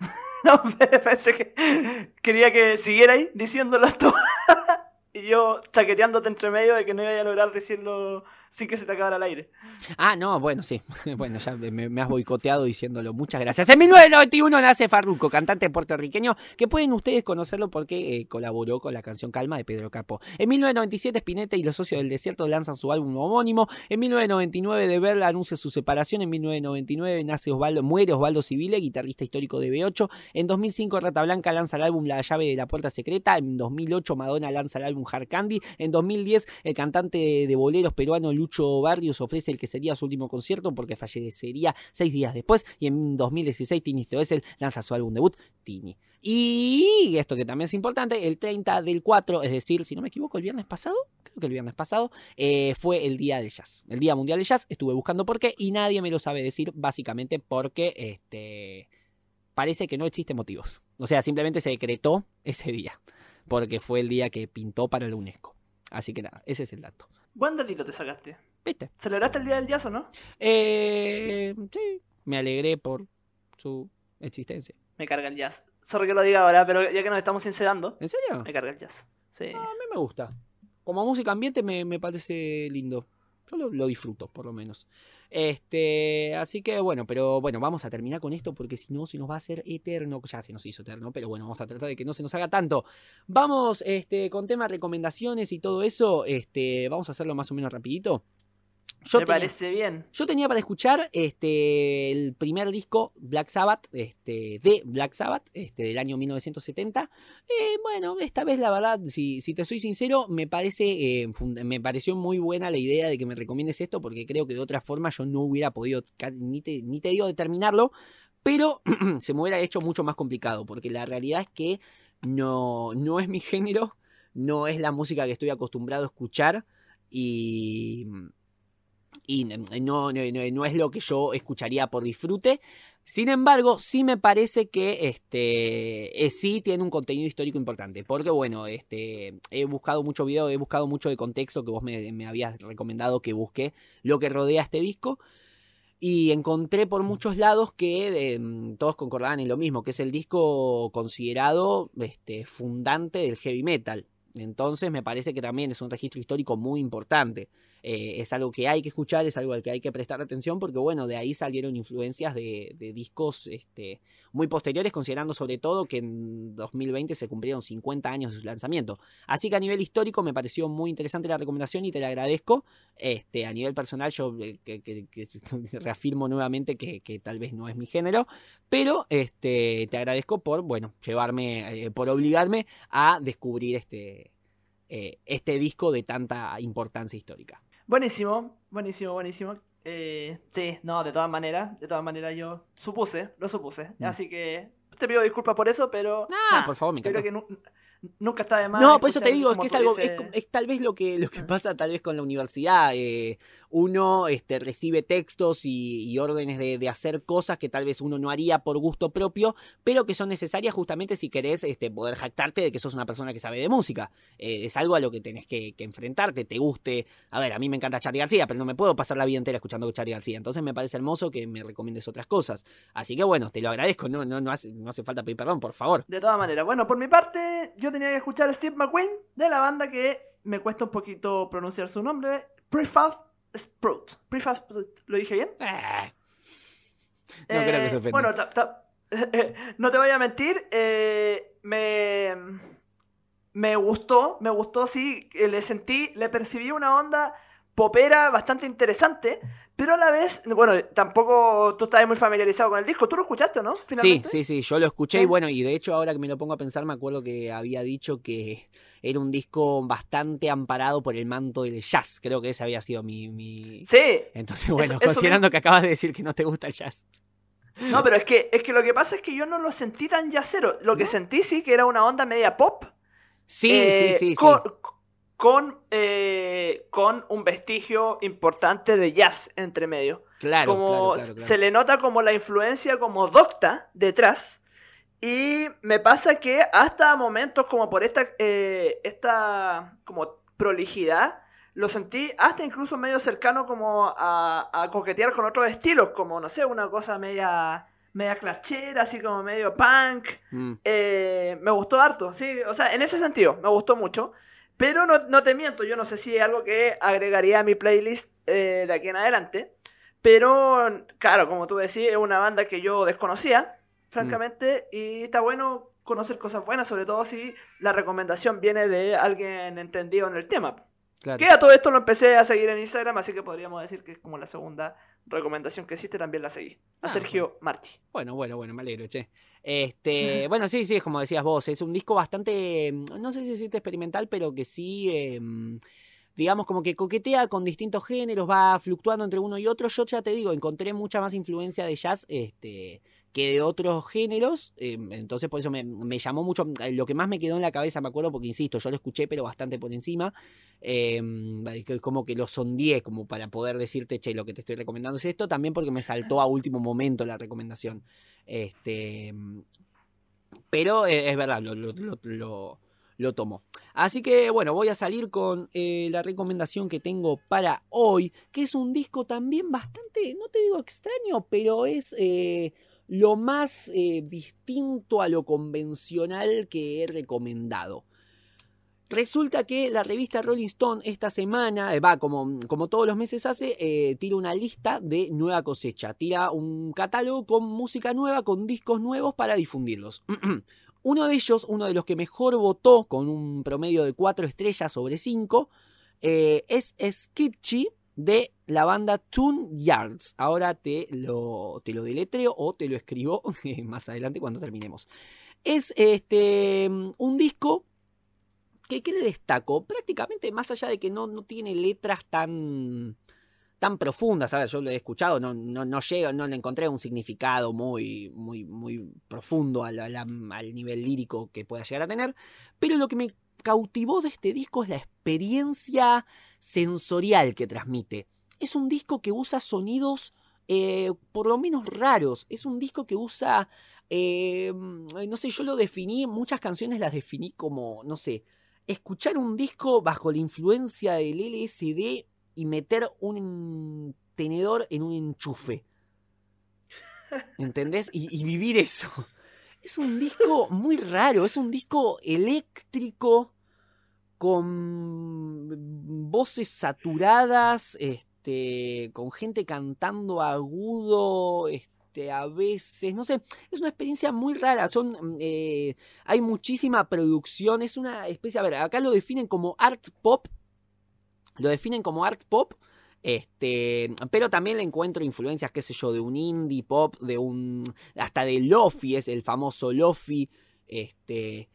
[LAUGHS] No, [LAUGHS] pensé que quería que siguiera ahí diciéndolo tú. [LAUGHS] y yo chaqueteándote entre medio de que no iba a lograr decirlo sin que se te acabara el aire. Ah, no, bueno, sí. [LAUGHS] Bueno, ya me, has boicoteado diciéndolo. Muchas gracias. En 1991 nace Farruko, cantante puertorriqueño, que pueden ustedes conocerlo porque eh, colaboró con la canción Calma de Pedro Capo. En 1997 Spinetta y los socios del desierto lanzan su álbum homónimo. En 1999 De Verla anuncia su separación. En 1999 nace Osvaldo, muere Osvaldo Civile, guitarrista histórico de B8. En 2005 Rata Blanca lanza el álbum La llave de la puerta secreta. En 2008 Madonna lanza el álbum Hard Candy. En 2010 el cantante de boleros peruano Lucho Barrios ofrece el que sería su último concierto porque fallecería seis días después. Y en 2016 Tini Stoessel lanza su álbum debut, Tini. Y esto que también es importante, el 30 del 4, es decir, si no me equivoco, el viernes pasado, creo que el viernes pasado, eh, fue el día del jazz. El Día Mundial del Jazz, estuve buscando por qué y nadie me lo sabe decir, básicamente porque este, parece que no existen motivos. O sea, simplemente se decretó ese día, porque fue el día que pintó para la UNESCO. Así que nada, ese es el dato. Buen datito te sacaste. ¿Viste? ¿Celebraste el día del jazz o no? Eh, sí, me alegré por su existencia. Me carga el jazz. Sorry que lo diga ahora, pero ya que nos estamos sincerando, ¿En serio? me carga el jazz. Sí. A mí me gusta. Como música ambiente me, me parece lindo. Yo lo, disfruto, por lo menos. Este, así que bueno, pero bueno, vamos a terminar con esto porque si no se nos va a hacer eterno. Ya se nos hizo eterno, pero bueno, vamos a tratar de que no se nos haga tanto. Vamos, este, con temas recomendaciones y todo eso, este, vamos a hacerlo más o menos rapidito. Yo me tenía- parece bien. yo tenía para escuchar este, el primer disco Black Sabbath, este, de Black Sabbath, este, del año 1970. Eh, bueno, esta vez la verdad, si, si te soy sincero, me, parece, eh, me pareció muy buena la idea de que me recomiendes esto, porque creo que de otra forma yo no hubiera podido, ni te, ni te digo determinarlo, pero [CLEARS THROAT] se me hubiera hecho mucho más complicado, porque la realidad es que no, no es mi género, no es la música que estoy acostumbrado a escuchar y y no, no, no- no es lo que yo escucharía por disfrute. Sin embargo, sí me parece que este eh, sí tiene un contenido histórico importante. Porque, bueno, este he buscado mucho video, he buscado mucho de contexto que vos me, me habías recomendado que busque lo que rodea este disco. Y encontré por muchos lados que eh, todos concordaban en lo mismo, que es el disco considerado este, fundante del heavy metal. Entonces me parece que también es un registro histórico muy importante. Eh, es algo que hay que escuchar, es algo al que hay que prestar atención, porque bueno, de ahí salieron influencias de, discos este, muy posteriores, considerando sobre todo que en 2020 se cumplieron 50 años de su lanzamiento. Así que a nivel histórico me pareció muy interesante la recomendación y te la agradezco. Este, a nivel personal yo eh, que, [LAUGHS] reafirmo nuevamente que, tal vez no es mi género, pero este, te agradezco por, bueno, llevarme, eh, por obligarme a descubrir este, este disco de tanta importancia histórica. Buenísimo, buenísimo, buenísimo. Eh, sí, no, de todas maneras, de todas maneras yo supuse, lo supuse. Mm. Así que te pido disculpas por eso, pero... Ah, nah, por favor, me creo que nunca está de más. No, por eso te digo, es que es algo, es, tal vez lo que, lo que pasa tal vez con la universidad. eh, uno este, recibe textos y, y órdenes de, de hacer cosas que tal vez uno no haría por gusto propio, pero que son necesarias justamente si querés este, poder jactarte de que sos una persona que sabe de música. Eh, es algo a lo que tenés que, que enfrentarte, te guste. A ver, a mí me encanta Charlie García, pero no me puedo pasar la vida entera escuchando Charlie García. Entonces me parece hermoso que me recomiendes otras cosas. Así que bueno, te lo agradezco, no, no, no, hace, no hace falta pedir perdón, por favor. De todas maneras, bueno, por mi parte, yo tenía que escuchar Steve McQueen de la banda que me cuesta un poquito pronunciar su nombre, Prefab Sprout. Prefab ¿lo dije bien? Eh, No creo que se ofenda. Bueno, ta- ta- [LAUGHS] no te voy a mentir, eh, me, me gustó, me gustó, sí, le sentí, le percibí una onda popera bastante interesante, pero a la vez, bueno, tampoco tú estás muy familiarizado con el disco, ¿tú lo escuchaste no? Sí, Finalmente? sí, sí, yo lo escuché ¿Sí? y bueno, y de hecho ahora que me lo pongo a pensar me acuerdo que había dicho que era un disco bastante amparado por el manto del jazz, creo que ese había sido mi... mi... Sí, Entonces bueno, eso considerando que acabas de decir que no te gusta el jazz. No, pero es que, es que lo que pasa es que yo no lo sentí tan yacero. Lo que sentí sí que era una onda media pop. Sí, eh, sí, sí, sí. Con, eh, con un vestigio importante de jazz entre medio. Claro, como claro, claro, claro. se le nota como la influencia como docta detrás. Y me pasa que hasta momentos como por esta, eh, esta como prolijidad, lo sentí hasta incluso medio cercano como a, a coquetear con otros estilos, como no sé, una cosa media, media clachera, así como medio punk. Mm, Eh, me gustó harto, sí, o sea, en ese sentido, me gustó mucho. Pero no, no te miento, yo no sé si es algo que agregaría a mi playlist eh, de aquí en adelante. Pero, claro, como tú decís, es una banda que yo desconocía, francamente, y está bueno conocer cosas buenas, sobre todo si la recomendación viene de alguien entendido en el tema. Claro. Que a todo esto lo empecé a seguir en Instagram, así que podríamos decir que es como la segunda recomendación que hiciste, también la seguí. A Ah, Sergio Marchi. Bueno, bueno, bueno, me alegro, che. Este, [LAUGHS] bueno, sí, sí, es como decías vos, es un disco bastante, mm, no sé si decirte experimental, pero que sí, em, digamos, como que coquetea con distintos géneros, va fluctuando entre uno y otro. Yo ya te digo, encontré mucha más influencia de jazz, este, que de otros géneros, em, entonces por eso me, llamó mucho, eh, lo que más me quedó en la cabeza, me acuerdo, porque insisto, yo lo escuché, pero bastante por encima, que como que lo sondeé como para poder decirte, che, lo que te estoy recomendando es esto, también porque me saltó a último momento la recomendación. Este, pero eh, es verdad, lo, lo, tomo. Así que bueno, voy a salir con eh, la recomendación que tengo para hoy, que es un disco también bastante, no te digo extraño, pero es eh, lo más eh, distinto a lo convencional que he recomendado. Resulta que la revista Rolling Stone esta semana, eh, va como, como todos los meses hace, eh, tira una lista de nueva cosecha. Tira un catálogo con música nueva, con discos nuevos para difundirlos. [CLEARS THROAT] uno de ellos, uno de los que mejor votó con un promedio de 4 estrellas sobre 5, eh, es Skitchy de la banda Toon Yards. Ahora te lo, te lo deletreo o te lo escribo [LAUGHS] más adelante cuando terminemos. Es este, un disco que, ¿qué le destaco? Prácticamente, más allá de que no, no tiene letras tan, tan profundas, a ver, yo lo he escuchado, no, no, no llego, no le encontré un significado muy, muy, muy profundo al, al- al nivel lírico que pueda llegar a tener, pero lo que me cautivó de este disco es la experiencia sensorial que transmite. Es un disco que usa sonidos eh, por lo menos raros, es un disco que usa, eh, no sé, yo lo definí, muchas canciones las definí como, no sé, escuchar un disco bajo la influencia del LSD y meter un tenedor en un enchufe. [LAUGHS] ¿Entendés? Y, y vivir eso. Es un disco muy raro, es un disco eléctrico con voces saturadas, este, con gente cantando agudo, este, a veces, no sé, es una experiencia muy rara. Son, mm, eh, hay muchísima producción, es una especie, a ver, acá lo definen como art pop, lo definen como art pop, este, pero también le encuentro influencias, qué sé yo, de un indie pop, de un, hasta de lofi, es el famoso lofi, este,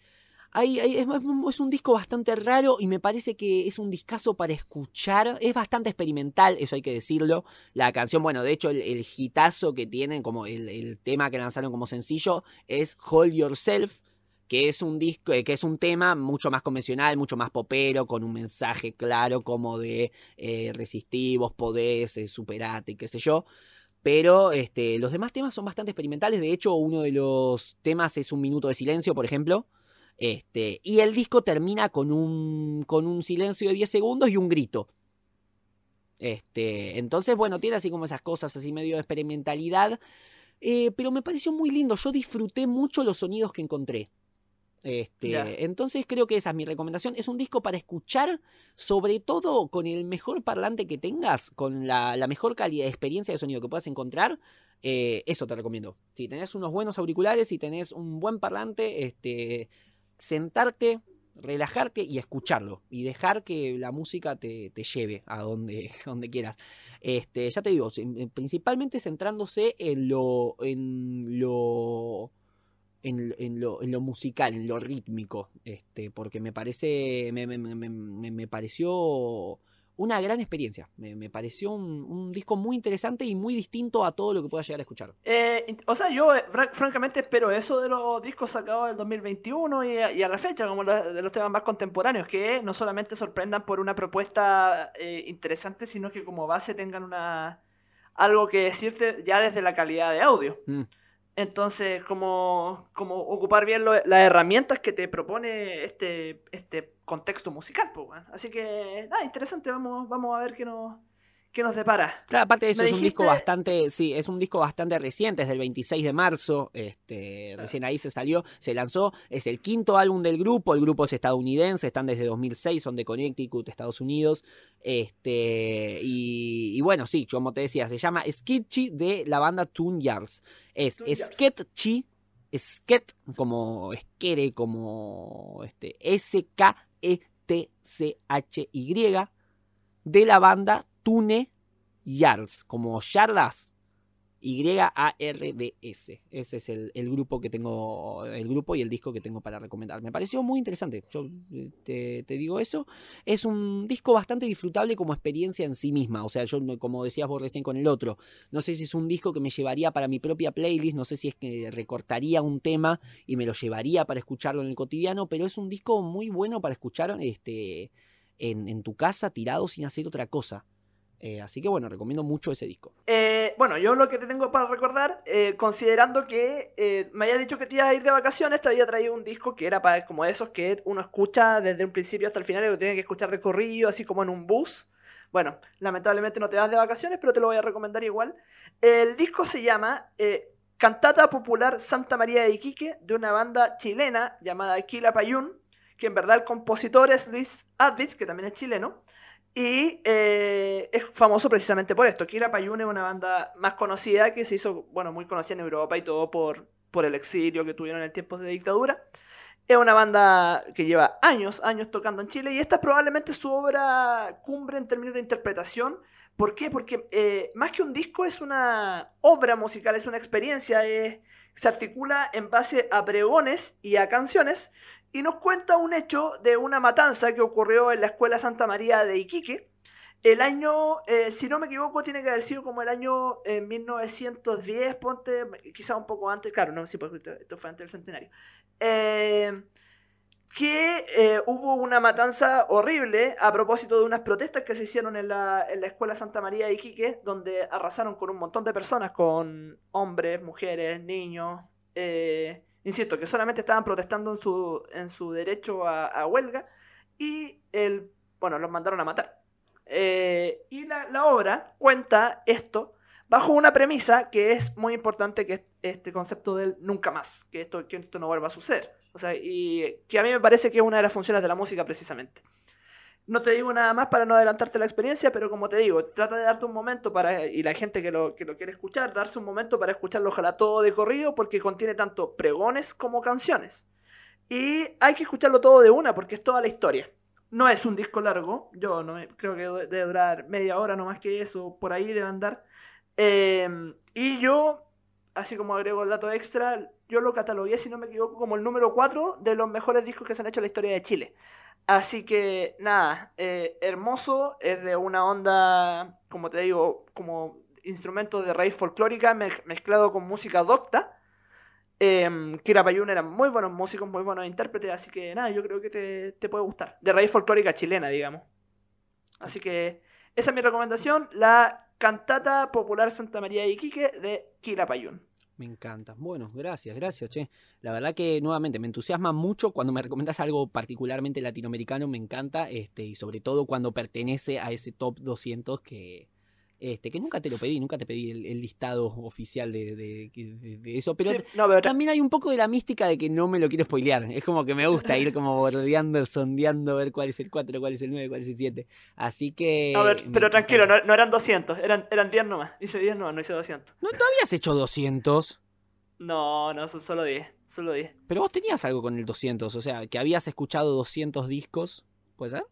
Es, un disco bastante raro y me parece que es un discazo para escuchar. Es bastante experimental, eso hay que decirlo. La canción, bueno, de hecho, el, el hitazo que tienen, como el, el tema que lanzaron como sencillo, es Hold Yourself, que es un disco, eh, que es un tema mucho más convencional, mucho más popero, con un mensaje claro como de eh, resistivos, podés, eh, superate, qué sé yo. Pero este, los demás temas son bastante experimentales. De hecho, uno de los temas es un minuto de silencio, por ejemplo. Este, y el disco termina con un, con un silencio de 10 segundos y un grito. Este, entonces, bueno, tiene así como esas cosas, así medio de experimentalidad. eh, pero me pareció muy lindo. Yo disfruté mucho los sonidos que encontré. Este, entonces creo que esa es mi recomendación. Es un disco para escuchar, sobre todo con el mejor parlante que tengas, con la, la mejor calidad de experiencia de sonido que puedas encontrar. eh, eso te recomiendo. Si tenés unos buenos auriculares, si tenés un buen parlante, este, sentarte, relajarte y escucharlo. Y dejar que la música te, te lleve a donde, a [LAUGHS] donde quieras. Este, ya te digo, si- principalmente centrándose en lo. en lo en, en lo, en lo musical, en lo rítmico, este, porque me parece, me- me- me- me pareció una gran experiencia, me, me pareció un, un disco muy interesante y muy distinto a todo lo que pueda llegar a escuchar. Eh, o sea, yo eh, fran- francamente espero eso de los discos sacados del 2021 y a, y a la fecha, como los- de los temas más contemporáneos, que no solamente sorprendan por una propuesta eh, interesante, sino que como base tengan una algo que decirte ya desde la calidad de audio. Mm. Entonces, como, como ocupar bien lo- las herramientas que te propone este, este contexto musical, pues. Así que, nada, interesante, vamos, vamos a ver qué nos, qué nos depara. Claro, aparte de eso, es un disco bastante, sí, es un disco bastante reciente, es del 26 de marzo, este, recién ahí se salió, se lanzó, es el quinto álbum del grupo, el grupo es estadounidense, están desde 2006, son de Connecticut, Estados Unidos, este, y, y bueno, sí, como te decía, se llama Sketchy de la banda Toon Yards, es Toon. Sketchy, Sket, como Skere, como este, S-K-E-T-C-H-Y, de la banda Tune Yards, como Yardas, Y-A-R-D-S. Ese es el, grupo que tengo, el grupo y el disco que tengo para recomendar. Me pareció muy interesante. Yo eh, te, digo eso. Es un disco bastante disfrutable como experiencia en sí misma. O sea, yo, como decías vos recién con el otro, no sé si es un disco que me llevaría para mi propia playlist, no sé si es que recortaría un tema y me lo llevaría para escucharlo en el cotidiano, pero es un disco muy bueno para escuchar este, en tu casa tirado sin hacer otra cosa. Eh, así que bueno, recomiendo mucho ese disco. Eh, bueno, yo lo que te tengo para recordar, eh, considerando que me había dicho que te ibas a ir de vacaciones, te había traído un disco que era para como de esos que uno escucha desde un principio hasta el final y lo tiene que escuchar de corrido, así como en un bus. Bueno, lamentablemente no te vas de vacaciones, pero te lo voy a recomendar igual. El disco se llama Cantata Popular Santa María de Iquique, de una banda chilena llamada Quila Payún, que en verdad el compositor es Luis Advitz, que también es chileno. Y eh, es famoso precisamente por esto. Kira Payún es una banda más conocida que se hizo, bueno, muy conocida en Europa y todo por, por el exilio que tuvieron en tiempos de dictadura. Es una banda que lleva años, años tocando en Chile y esta es probablemente su obra cumbre en términos de interpretación. ¿Por qué? Porque eh, más que un disco es una obra musical, es una experiencia, es- se articula en base a pregones y a canciones y nos cuenta un hecho de una matanza que ocurrió en la Escuela Santa María de Iquique. El año, eh, si no me equivoco, tiene que haber sido como el año eh, 1910, ponte, quizá un poco antes, claro, no, sí, porque esto, fue antes del centenario. Eh, que eh, hubo una matanza horrible a propósito de unas protestas que se hicieron en la, en la Escuela Santa María de Iquique, donde arrasaron con un montón de personas, con hombres, mujeres, niños. eh, insisto, que solamente estaban protestando en su, en su derecho a, huelga y el, bueno, los mandaron a matar. Eh, y la, la obra cuenta esto bajo una premisa que es muy importante, que es este concepto del nunca más, que esto, que esto no vuelva a suceder. O sea, y que a mí me parece que es una de las funciones de la música precisamente. No te digo nada más para no adelantarte la experiencia, pero como te digo, trata de darte un momento para, y la gente que lo, que lo quiere escuchar, darse un momento para escucharlo ojalá todo de corrido, porque contiene tanto pregones como canciones. Y hay que escucharlo todo de una, porque es toda la historia. No es un disco largo, yo no creo que debe durar media hora, no más que eso, por ahí debe andar. Eh, y yo, así como agrego el dato extra, yo lo catalogué, si no me equivoco, como el número 4 de los mejores discos que se han hecho en la historia de Chile. Así que, nada, eh, hermoso, es de una onda, como te digo, como instrumento de raíz folclórica mezclado con música docta. Eh, Kira eran muy buenos músicos, muy buenos intérpretes, así que nada, yo creo que te, te puede gustar. De raíz folclórica chilena, digamos. Así que esa es mi recomendación, la cantata popular Santa María de Iquique de Kira Payún. Me encanta. Bueno, gracias, gracias, che. La verdad que nuevamente me entusiasma mucho cuando me recomiendas algo particularmente latinoamericano, me encanta, este, y sobre todo cuando pertenece a ese top 200 que, este, que nunca te lo pedí, nunca te pedí el, listado oficial de, eso, pero, también hay un poco de la mística de que no me lo quiero spoilear. Es como que me gusta ir como bordeando, sondeando, ver cuál es el 4, cuál es el 9, cuál es el 7. Así que... pero tranquilo, no, eran 200, eran, eran 10 nomás. Hice 10 nomás, no hice 200. ¿No, ¿No habías hecho 200? No, no, son solo 10, solo 10. Pero vos tenías algo con el 200, o sea, que habías escuchado 200 discos, ¿puede ser?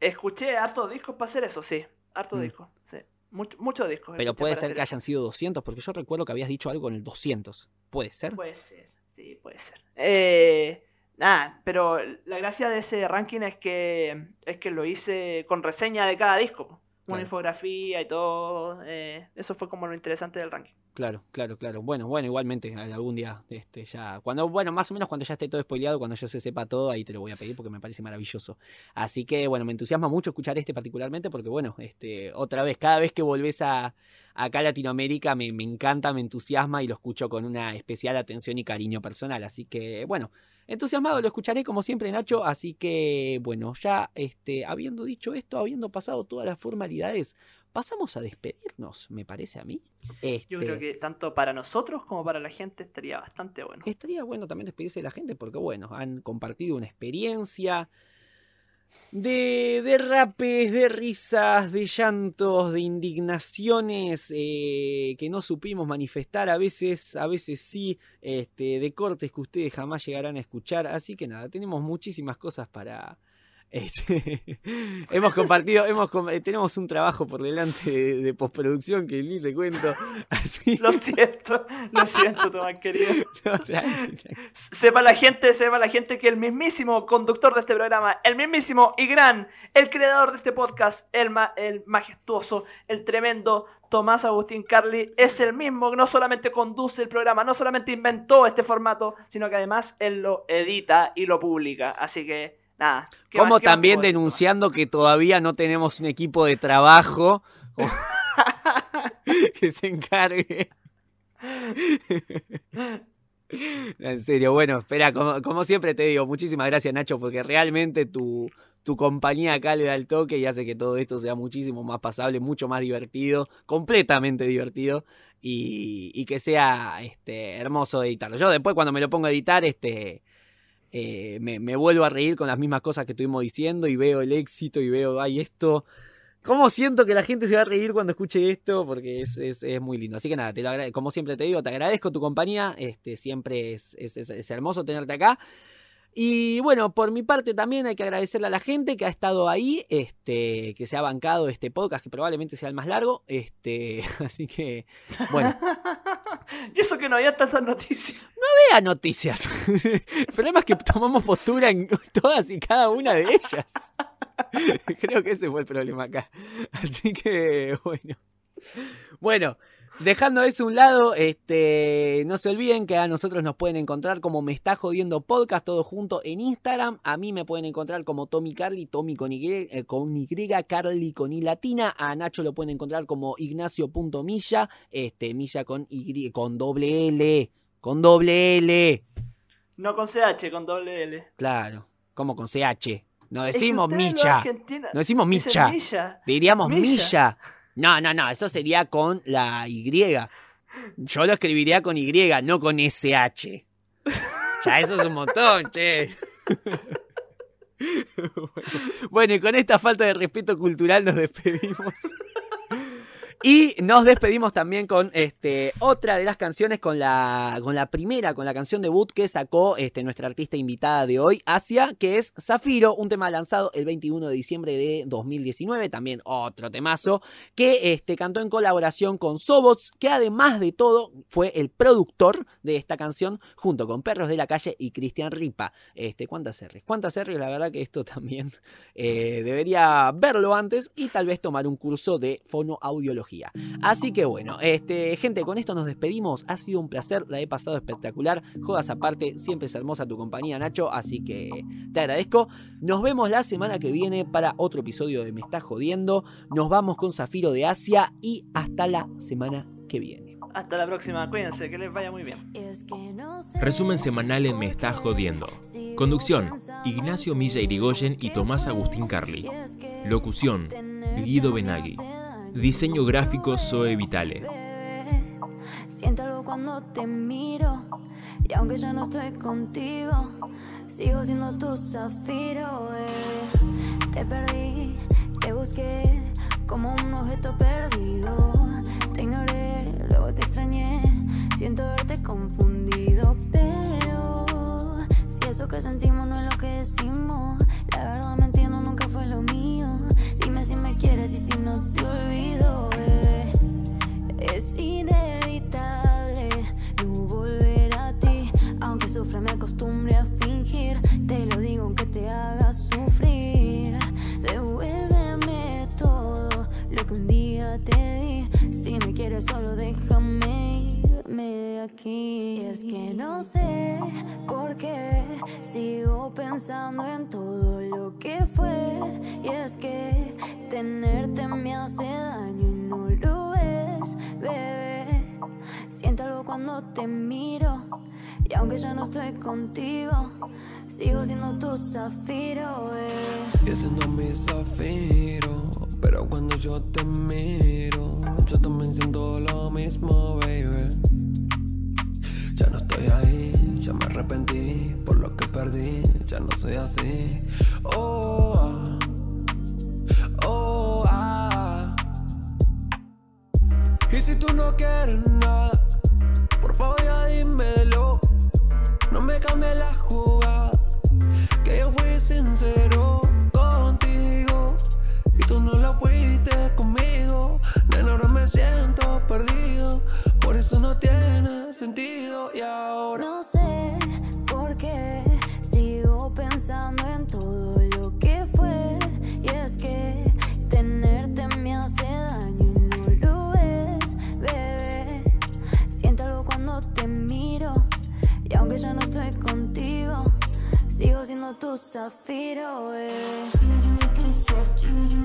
Escuché hartos discos para hacer eso, sí. Hartos mm. discos, sí. Muchos discos. Pero puede ser que hayan sido 200, porque yo recuerdo que habías dicho algo en el 200. ¿Puede ser? Puede ser, sí, puede ser. Eh, nada, pero la gracia de ese ranking es que, es que lo hice con reseña de cada disco. Una infografía y todo. Eh, eso fue como lo interesante del ranking. Claro, claro, claro. Bueno, bueno, igualmente algún día, este, ya, cuando, bueno, más o menos cuando ya esté todo spoileado, cuando ya se sepa todo, ahí te lo voy a pedir porque me parece maravilloso. Así que, bueno, me entusiasma mucho escuchar este particularmente porque, bueno, este, otra vez, cada vez que volvés a, acá a Latinoamérica me, me encanta, me entusiasma y lo escucho con una especial atención y cariño personal. Así que, bueno, entusiasmado lo escucharé como siempre, Nacho. Así que, bueno, ya, este, habiendo dicho esto, habiendo pasado todas las formalidades, pasamos a despedirnos, me parece a mí. Yo creo este que tanto para nosotros como para la gente estaría bastante bueno. Estaría bueno también despedirse de la gente porque, bueno, han compartido una experiencia de derrapes, de risas, de llantos, de indignaciones eh, que no supimos manifestar, a veces, a veces sí, este, de cortes que ustedes jamás llegarán a escuchar. Así que nada, tenemos muchísimas cosas para, este, [LAUGHS] hemos compartido, hemos, eh, tenemos un trabajo por delante de, postproducción que ni le cuento. [LAUGHS] Así. Lo siento, lo siento, [LAUGHS] Tomás querido. Sepa la gente, sepa la gente que el mismísimo conductor de este programa, el mismísimo y gran, el creador de este podcast, el, el majestuoso, el tremendo Tomás Agustín Carli, es el mismo que no solamente conduce el programa, no solamente inventó este formato, sino que además él lo edita y lo publica. Así que nada. Como también denunciando que todavía no tenemos un equipo de trabajo [LAUGHS] que se encargue. en serio, bueno, espera, como, siempre te digo, muchísimas gracias Nacho, porque realmente tu, tu compañía acá le da el toque y hace que todo esto sea muchísimo más pasable, mucho más divertido, completamente divertido y, y que sea este, hermoso editarlo. Yo después cuando me lo pongo a editar, este, eh, me, vuelvo a reír con las mismas cosas que estuvimos diciendo y veo el éxito y veo, ay, esto. ¿Cómo siento que la gente se va a reír cuando escuche esto? Porque es, muy lindo. Así que nada, te lo como siempre te digo, te agradezco tu compañía. Este, siempre es, es hermoso tenerte acá. Y bueno, por mi parte también hay que agradecerle a la gente que ha estado ahí, este, que se ha bancado este podcast, que probablemente sea el más largo. Este, [LAUGHS] así que, bueno. [LAUGHS] y eso que no había tantas noticias. No había noticias. el problema es que tomamos postura en [LAUGHS] todas y cada una de ellas. Creo que ese fue el problema acá. Así que, bueno. Bueno, Dejando eso a un lado, este, no se olviden que a nosotros nos pueden encontrar como Me Está Jodiendo Podcast, todo junto en Instagram. A mí me pueden encontrar como Tommy Carly, Tommy con Y, eh, con y Carly con I latina. A Nacho lo pueden encontrar como Ignacio.milla, este, Milla con Y, con doble L, con doble L. No con CH, con doble L. Claro, como con CH. No decimos Micha. No decimos Micha. Diríamos Milla. No, no, no, eso sería con la Y. Yo lo escribiría con Y, no con SH. Ya eso es un montón, che. [LAUGHS] Bueno, y con esta falta de respeto cultural nos despedimos. [LAUGHS] Y nos despedimos también con este, otra de las canciones, con la, con la primera, con la canción debut que sacó este, nuestra artista invitada de hoy, Asia, que es Zafiro, un tema lanzado el 21 de diciembre de 2019, también otro temazo, que este, cantó en colaboración con Sobots, que además de todo fue el productor de esta canción, junto con Perros de la Calle y Cristian Ripa. Este, ¿Cuántas R's? ¿Cuántas R's? La verdad que esto también eh, debería verlo antes y tal vez tomar un curso de fonoaudiología. Así que bueno, este, gente, con esto nos despedimos. Ha sido un placer, la he pasado espectacular. Jodas aparte, siempre es hermosa tu compañía, Nacho, así que te agradezco. Nos vemos la semana que viene para otro episodio de Me Está Jodiendo. Nos vamos con Zafiro de Asia y hasta la semana que viene. Hasta la próxima, cuídense, que les vaya muy bien. Resumen semanal en Me Está Jodiendo. Conducción, Ignacio Milla Irigoyen y Tomás Agustín Carli. Locución, Guido Benagui. Diseño gráfico Zoe Vitale. Siento algo cuando te miro y aunque ya no estoy contigo, sigo siendo tu zafiro. Eh. Te perdí, te busqué como un objeto perdido. Te ignoré, luego te extrañé, siento haberte confundido, pero si eso que sentimos no es lo que decimos, la verdad me Si me quieres y si no te olvido, bebé. Es inevitable no volver a ti. Aunque sufra, me acostumbre a fingir. Te lo digo aunque te haga sufrir. Devuélveme todo lo que un día te di. Si me quieres, solo déjame aquí. es que no sé por qué sigo pensando en todo lo que fue. Y es que tenerte me hace daño y no lo ves, bebé. Siento algo cuando te miro. Y aunque ya no estoy contigo, sigo siendo tu zafiro, bebé. Sigue siendo mi zafiro. Pero cuando yo te miro, yo también siento lo mismo, baby. Ya no estoy ahí, ya me arrepentí por lo que perdí, ya no soy así. Oh, ah. oh, ah. Y si tú no quieres nada, por favor ya dímelo. No me cambies la jugada, que yo fui sincero contigo. Y tú no la fuiste conmigo, nena, ahora me siento perdido. Por eso no tiene sentido y ahora. No sé por qué sigo pensando en todo lo que fue. Y es que tenerte me hace daño y no lo ves, bebé. Siento algo cuando te miro. Y aunque ya no estoy contigo, sigo siendo tu zafiro, bebé. Zafiro,